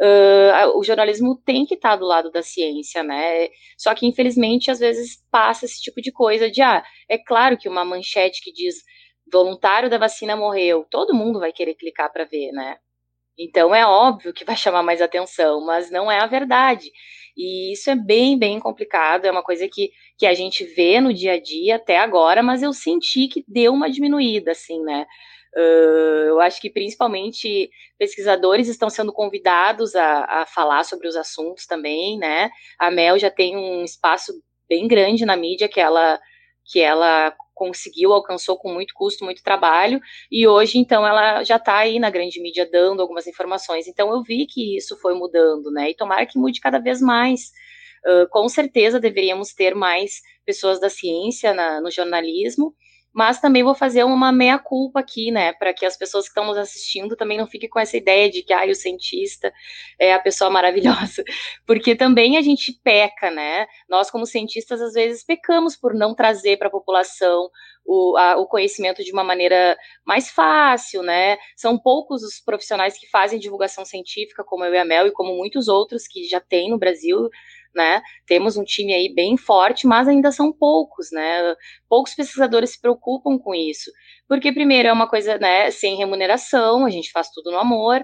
Uh, o jornalismo tem que estar tá do lado da ciência, né? Só que, infelizmente, às vezes passa esse tipo de coisa de, ah, é claro que uma manchete que diz voluntário da vacina morreu, todo mundo vai querer clicar para ver, né? Então é óbvio que vai chamar mais atenção, mas não é a verdade. E isso é bem, bem complicado, é uma coisa que, que a gente vê no dia a dia até agora, mas eu senti que deu uma diminuída, assim, né? Uh, eu acho que principalmente pesquisadores estão sendo convidados a, a falar sobre os assuntos também, né? A Mel já tem um espaço bem grande na mídia que ela que ela conseguiu, alcançou com muito custo, muito trabalho, e hoje, então, ela já está aí na grande mídia dando algumas informações. Então, eu vi que isso foi mudando, né? E tomara que mude cada vez mais. Uh, com certeza deveríamos ter mais pessoas da ciência na, no jornalismo, mas também vou fazer uma meia-culpa aqui, né, para que as pessoas que estão nos assistindo também não fiquem com essa ideia de que, ah, o cientista é a pessoa maravilhosa, porque também a gente peca, né, nós como cientistas às vezes pecamos por não trazer para a população o, o conhecimento de uma maneira mais fácil, né, são poucos os profissionais que fazem divulgação científica, como eu e a Mel, e como muitos outros que já tem no Brasil, né? Temos um time aí bem forte, mas ainda são poucos, né? Poucos pesquisadores se preocupam com isso. Porque, primeiro, é uma coisa, né, sem remuneração, a gente faz tudo no amor,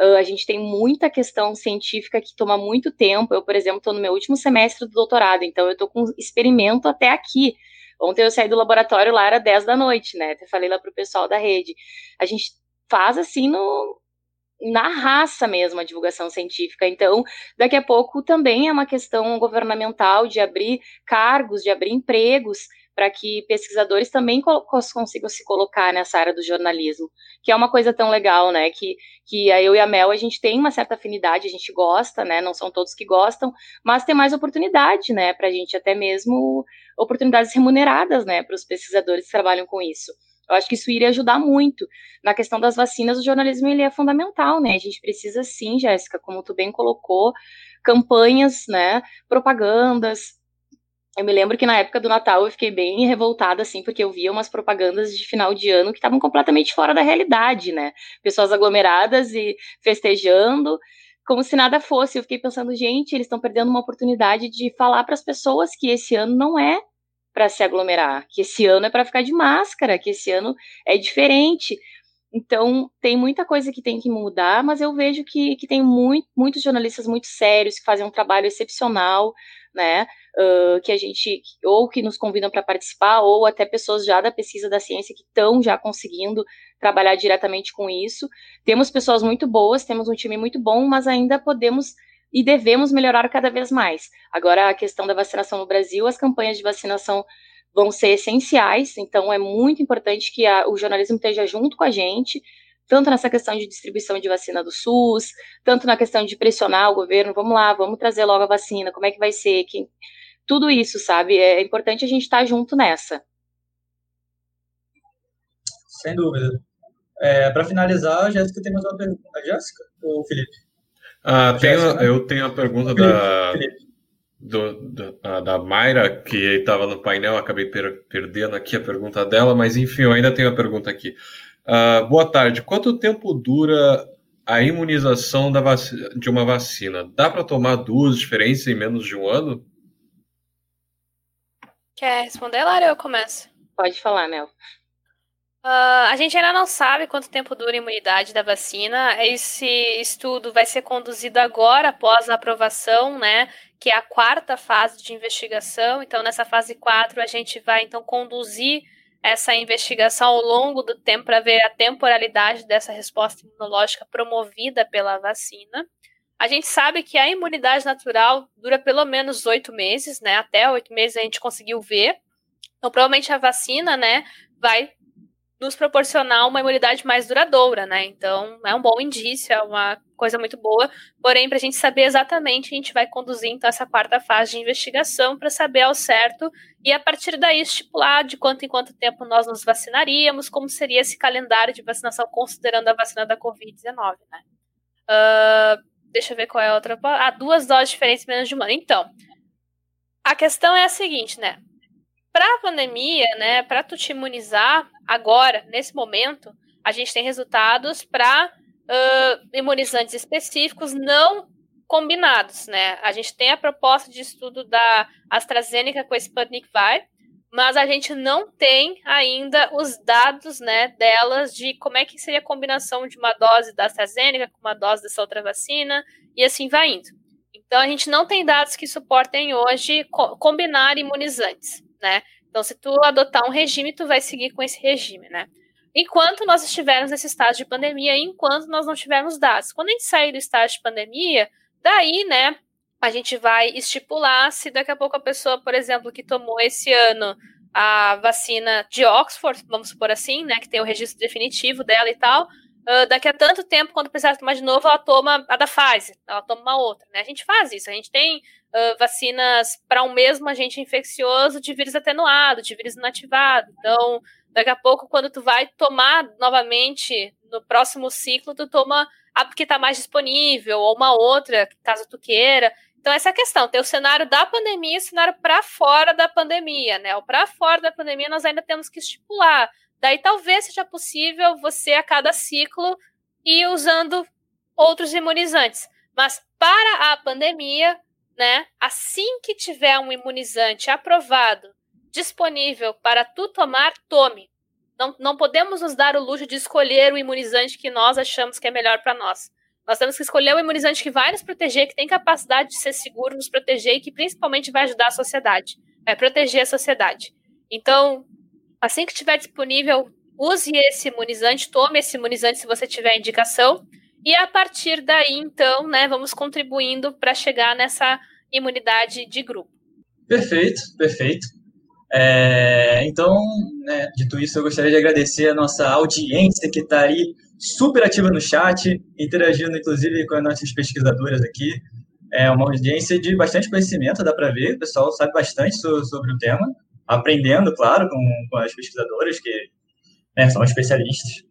uh, a gente tem muita questão científica que toma muito tempo. Eu, por exemplo, estou no meu último semestre do doutorado, então eu estou com experimento até aqui. Ontem eu saí do laboratório lá, era 10 da noite, né? Até falei lá pro pessoal da rede. A gente faz assim no, na raça mesmo a divulgação científica. Então, daqui a pouco também é uma questão governamental de abrir cargos, de abrir empregos para que pesquisadores também consigam se colocar nessa área do jornalismo, que é uma coisa tão legal, né? Que, que eu e a Mel a gente tem uma certa afinidade, a gente gosta, né? Não são todos que gostam, mas tem mais oportunidade, né? Para a gente até mesmo oportunidades remuneradas, né? Para os pesquisadores que trabalham com isso. Eu acho que isso iria ajudar muito. Na questão das vacinas, o jornalismo ele é fundamental, né? A gente precisa sim, Jéssica, como tu bem colocou, campanhas, né? Propagandas. Eu me lembro que na época do Natal eu fiquei bem revoltada, assim, porque eu via umas propagandas de final de ano que estavam completamente fora da realidade, né? Pessoas aglomeradas e festejando, como se nada fosse. Eu fiquei pensando, gente, eles estão perdendo uma oportunidade de falar para as pessoas que esse ano não é para se aglomerar, que esse ano é para ficar de máscara, que esse ano é diferente. Então, tem muita coisa que tem que mudar, mas eu vejo que, que tem muito, muitos jornalistas muito sérios que fazem um trabalho excepcional, né? Uh, que a gente, ou que nos convidam para participar, ou até pessoas já da pesquisa da ciência que estão já conseguindo trabalhar diretamente com isso. Temos pessoas muito boas, temos um time muito bom, mas ainda podemos e devemos melhorar cada vez mais. Agora, a questão da vacinação no Brasil, as campanhas de vacinação vão ser essenciais, então é muito importante que a, o jornalismo esteja junto com a gente, tanto nessa questão de distribuição de vacina do SUS, tanto na questão de pressionar o governo, vamos lá, vamos trazer logo a vacina, como é que vai ser, quem... tudo isso, sabe? É importante a gente estar junto nessa. Sem dúvida. É, Para finalizar, Jéssica tem mais uma pergunta. Jéssica ou Felipe? Ah, tenho, eu tenho a pergunta da, do, do, da Mayra, que estava no painel, acabei per, perdendo aqui a pergunta dela, mas enfim, eu ainda tenho a pergunta aqui. Uh, boa tarde. Quanto tempo dura a imunização vacina, de uma vacina? Dá para tomar duas diferentes em menos de um ano? Quer responder, Lara, ou eu começo? Pode falar, Mel. Uh, a gente ainda não sabe quanto tempo dura a imunidade da vacina. Esse estudo vai ser conduzido agora, após a aprovação, né? Que é a quarta fase de investigação. Então, nessa fase 4, a gente vai então conduzir essa investigação ao longo do tempo para ver a temporalidade dessa resposta imunológica promovida pela vacina. A gente sabe que a imunidade natural dura pelo menos oito meses, né? Até oito meses a gente conseguiu ver. Então, provavelmente a vacina, né, vai nos proporcionar uma imunidade mais duradoura, né? Então, é um bom indício, é uma coisa muito boa. Porém, para a gente saber exatamente, a gente vai conduzir então essa quarta fase de investigação para saber ao certo e a partir daí estipular de quanto em quanto tempo nós nos vacinaríamos, como seria esse calendário de vacinação considerando a vacina da Covid-19, né? Uh, deixa eu ver qual é a outra. Ah, duas doses diferentes menos de um ano. Então, a questão é a seguinte, né? Para a pandemia, né, para tu te imunizar agora, nesse momento, a gente tem resultados para uh, imunizantes específicos não combinados, né? A gente tem a proposta de estudo da AstraZeneca com a Sputnik V, mas a gente não tem ainda os dados, né, delas de como é que seria a combinação de uma dose da AstraZeneca com uma dose dessa outra vacina e assim vai indo. Então a gente não tem dados que suportem hoje co combinar imunizantes né? Então, se tu adotar um regime, tu vai seguir com esse regime, né? Enquanto nós estivermos nesse estágio de pandemia, enquanto nós não tivermos dados. Quando a gente sair do estágio de pandemia, daí, né, a gente vai estipular se daqui a pouco a pessoa, por exemplo, que tomou esse ano a vacina de Oxford, vamos supor assim, né, que tem o registro definitivo dela e tal, uh, daqui a tanto tempo, quando precisar tomar de novo, ela toma a da Pfizer, ela toma uma outra, né? A gente faz isso, a gente tem uh, vacinas para um mesmo agente infeccioso de vírus atenuado, de vírus inativado. Então, daqui a pouco, quando tu vai tomar novamente no próximo ciclo, tu toma a que está mais disponível, ou uma outra, caso tu queira. Então, essa é a questão. Tem o cenário da pandemia e o cenário para fora da pandemia, né? O para fora da pandemia nós ainda temos que estipular. Daí talvez seja possível você, a cada ciclo, ir usando outros imunizantes. Mas para a pandemia, né? Assim que tiver um imunizante aprovado, disponível para tu tomar, tome. Não, não podemos nos dar o luxo de escolher o imunizante que nós achamos que é melhor para nós. Nós temos que escolher o imunizante que vai nos proteger, que tem capacidade de ser seguro, nos proteger e que principalmente vai ajudar a sociedade, vai proteger a sociedade. Então, assim que estiver disponível, use esse imunizante, tome esse imunizante se você tiver indicação, e a partir daí, então, né, vamos contribuindo para chegar nessa imunidade de grupo. Perfeito, perfeito. É, então, né, dito isso, eu gostaria de agradecer a nossa audiência que está aí super ativa no chat, interagindo inclusive com as nossas pesquisadoras aqui. É uma audiência de bastante conhecimento, dá para ver, o pessoal sabe bastante sobre o tema, aprendendo, claro, com, com as pesquisadoras que né, são especialistas.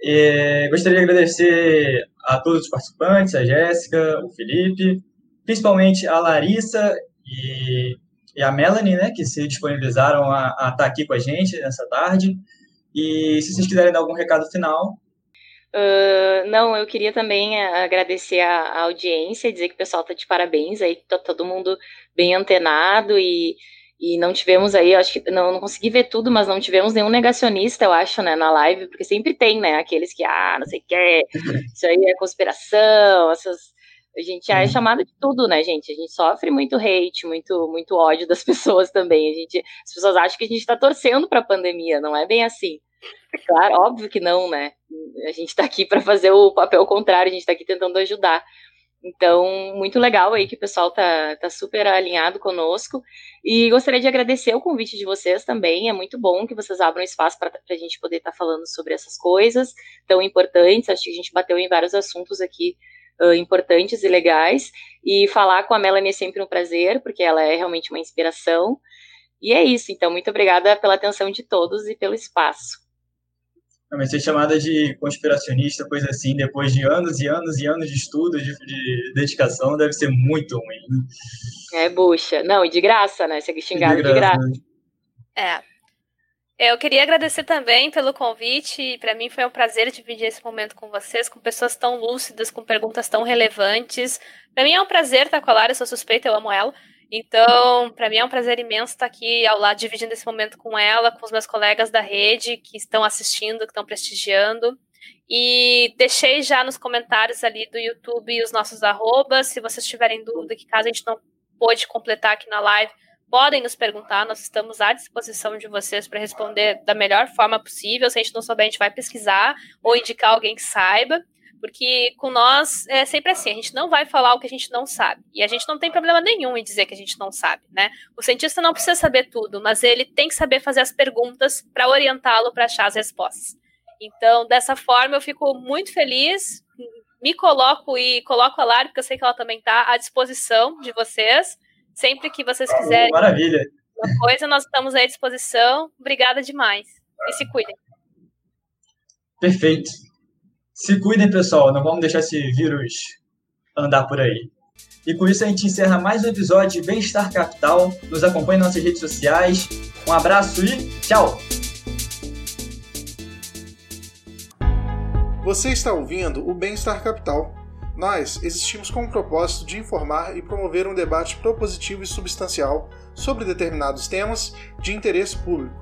E gostaria de agradecer a todos os participantes, a Jéssica, o Felipe, principalmente a Larissa e e a Melanie, né, que se disponibilizaram a, a estar aqui com a gente nessa tarde. E se vocês quiserem dar algum recado final. Uh, não, eu queria também eh, agradecer a, a audiência, dizer que o pessoal está de parabéns aí, tá todo mundo bem antenado e, e não tivemos aí, acho que não, não consegui ver tudo, mas não tivemos nenhum negacionista, eu acho, né, na live, porque sempre tem, né, aqueles que, ah, não sei o que, isso aí é conspiração, essas a gente é chamado de tudo, né, gente? A gente sofre muito hate, muito, muito ódio das pessoas também. A gente, as pessoas acham que a gente está torcendo para a pandemia, não é bem assim. Claro, óbvio que não, né? A gente está aqui para fazer o papel contrário, a gente está aqui tentando ajudar. Então, muito legal aí que o pessoal tá, tá super alinhado conosco. E gostaria de agradecer o convite de vocês também. É muito bom que vocês abram espaço para a gente poder estar tá falando sobre essas coisas tão importantes. Acho que a gente bateu em vários assuntos aqui uh, importantes e legais. E falar com a Melanie é sempre um prazer, porque ela é realmente uma inspiração. E é isso, então, muito obrigada pela atenção de todos e pelo espaço. Mas ser chamada de conspiracionista, coisa assim, depois de anos e anos e anos de estudo, de, de dedicação, deve ser muito ruim. Né? É, bucha. Não, e de graça, né? Ser xingado de graça. De graça. Né? É. Eu queria agradecer também pelo convite. Para mim foi um prazer dividir esse momento com vocês, com pessoas tão lúcidas, com perguntas tão relevantes. Para mim é um prazer estar com a Lara, eu sou suspeita, eu amo ela. Então, para mim é um prazer imenso estar aqui ao lado, dividindo esse momento com ela, com os meus colegas da rede que estão assistindo, que estão prestigiando. E deixei já nos comentários ali do YouTube os nossos arrobas. Se vocês tiverem dúvida, que caso a gente não pôde completar aqui na live, podem nos perguntar, nós estamos à disposição de vocês para responder da melhor forma possível. Se a gente não souber, a gente vai pesquisar ou indicar alguém que saiba, porque com nós é sempre assim, a gente não vai falar o que a gente não sabe. E a gente não tem problema nenhum em dizer que a gente não sabe, né? O cientista não precisa saber tudo, mas ele tem que saber fazer as perguntas para orientá-lo para achar as respostas. Então, dessa forma, eu fico muito feliz, me coloco e coloco a Lara, porque eu sei que ela também está à disposição de vocês. Sempre que vocês quiserem. Maravilha. Uma coisa, nós estamos à disposição. Obrigada demais. E se cuidem. Perfeito. Se cuidem, pessoal. Não vamos deixar esse vírus andar por aí. E com isso a gente encerra mais um episódio de Bem-Estar Capital. Nos acompanhe nas nossas redes sociais. Um abraço e tchau! Você está ouvindo o Bem-Estar Capital nós existimos com o propósito de informar e promover um debate propositivo e substancial sobre determinados temas de interesse público.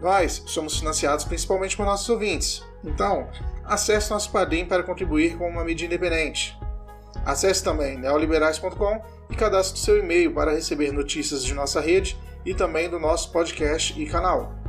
Nós somos financiados principalmente por nossos ouvintes, então acesse nosso Padrim para contribuir com uma mídia independente. Acesse também neoliberais.com e cadastre seu e-mail para receber notícias de nossa rede e também do nosso podcast e canal.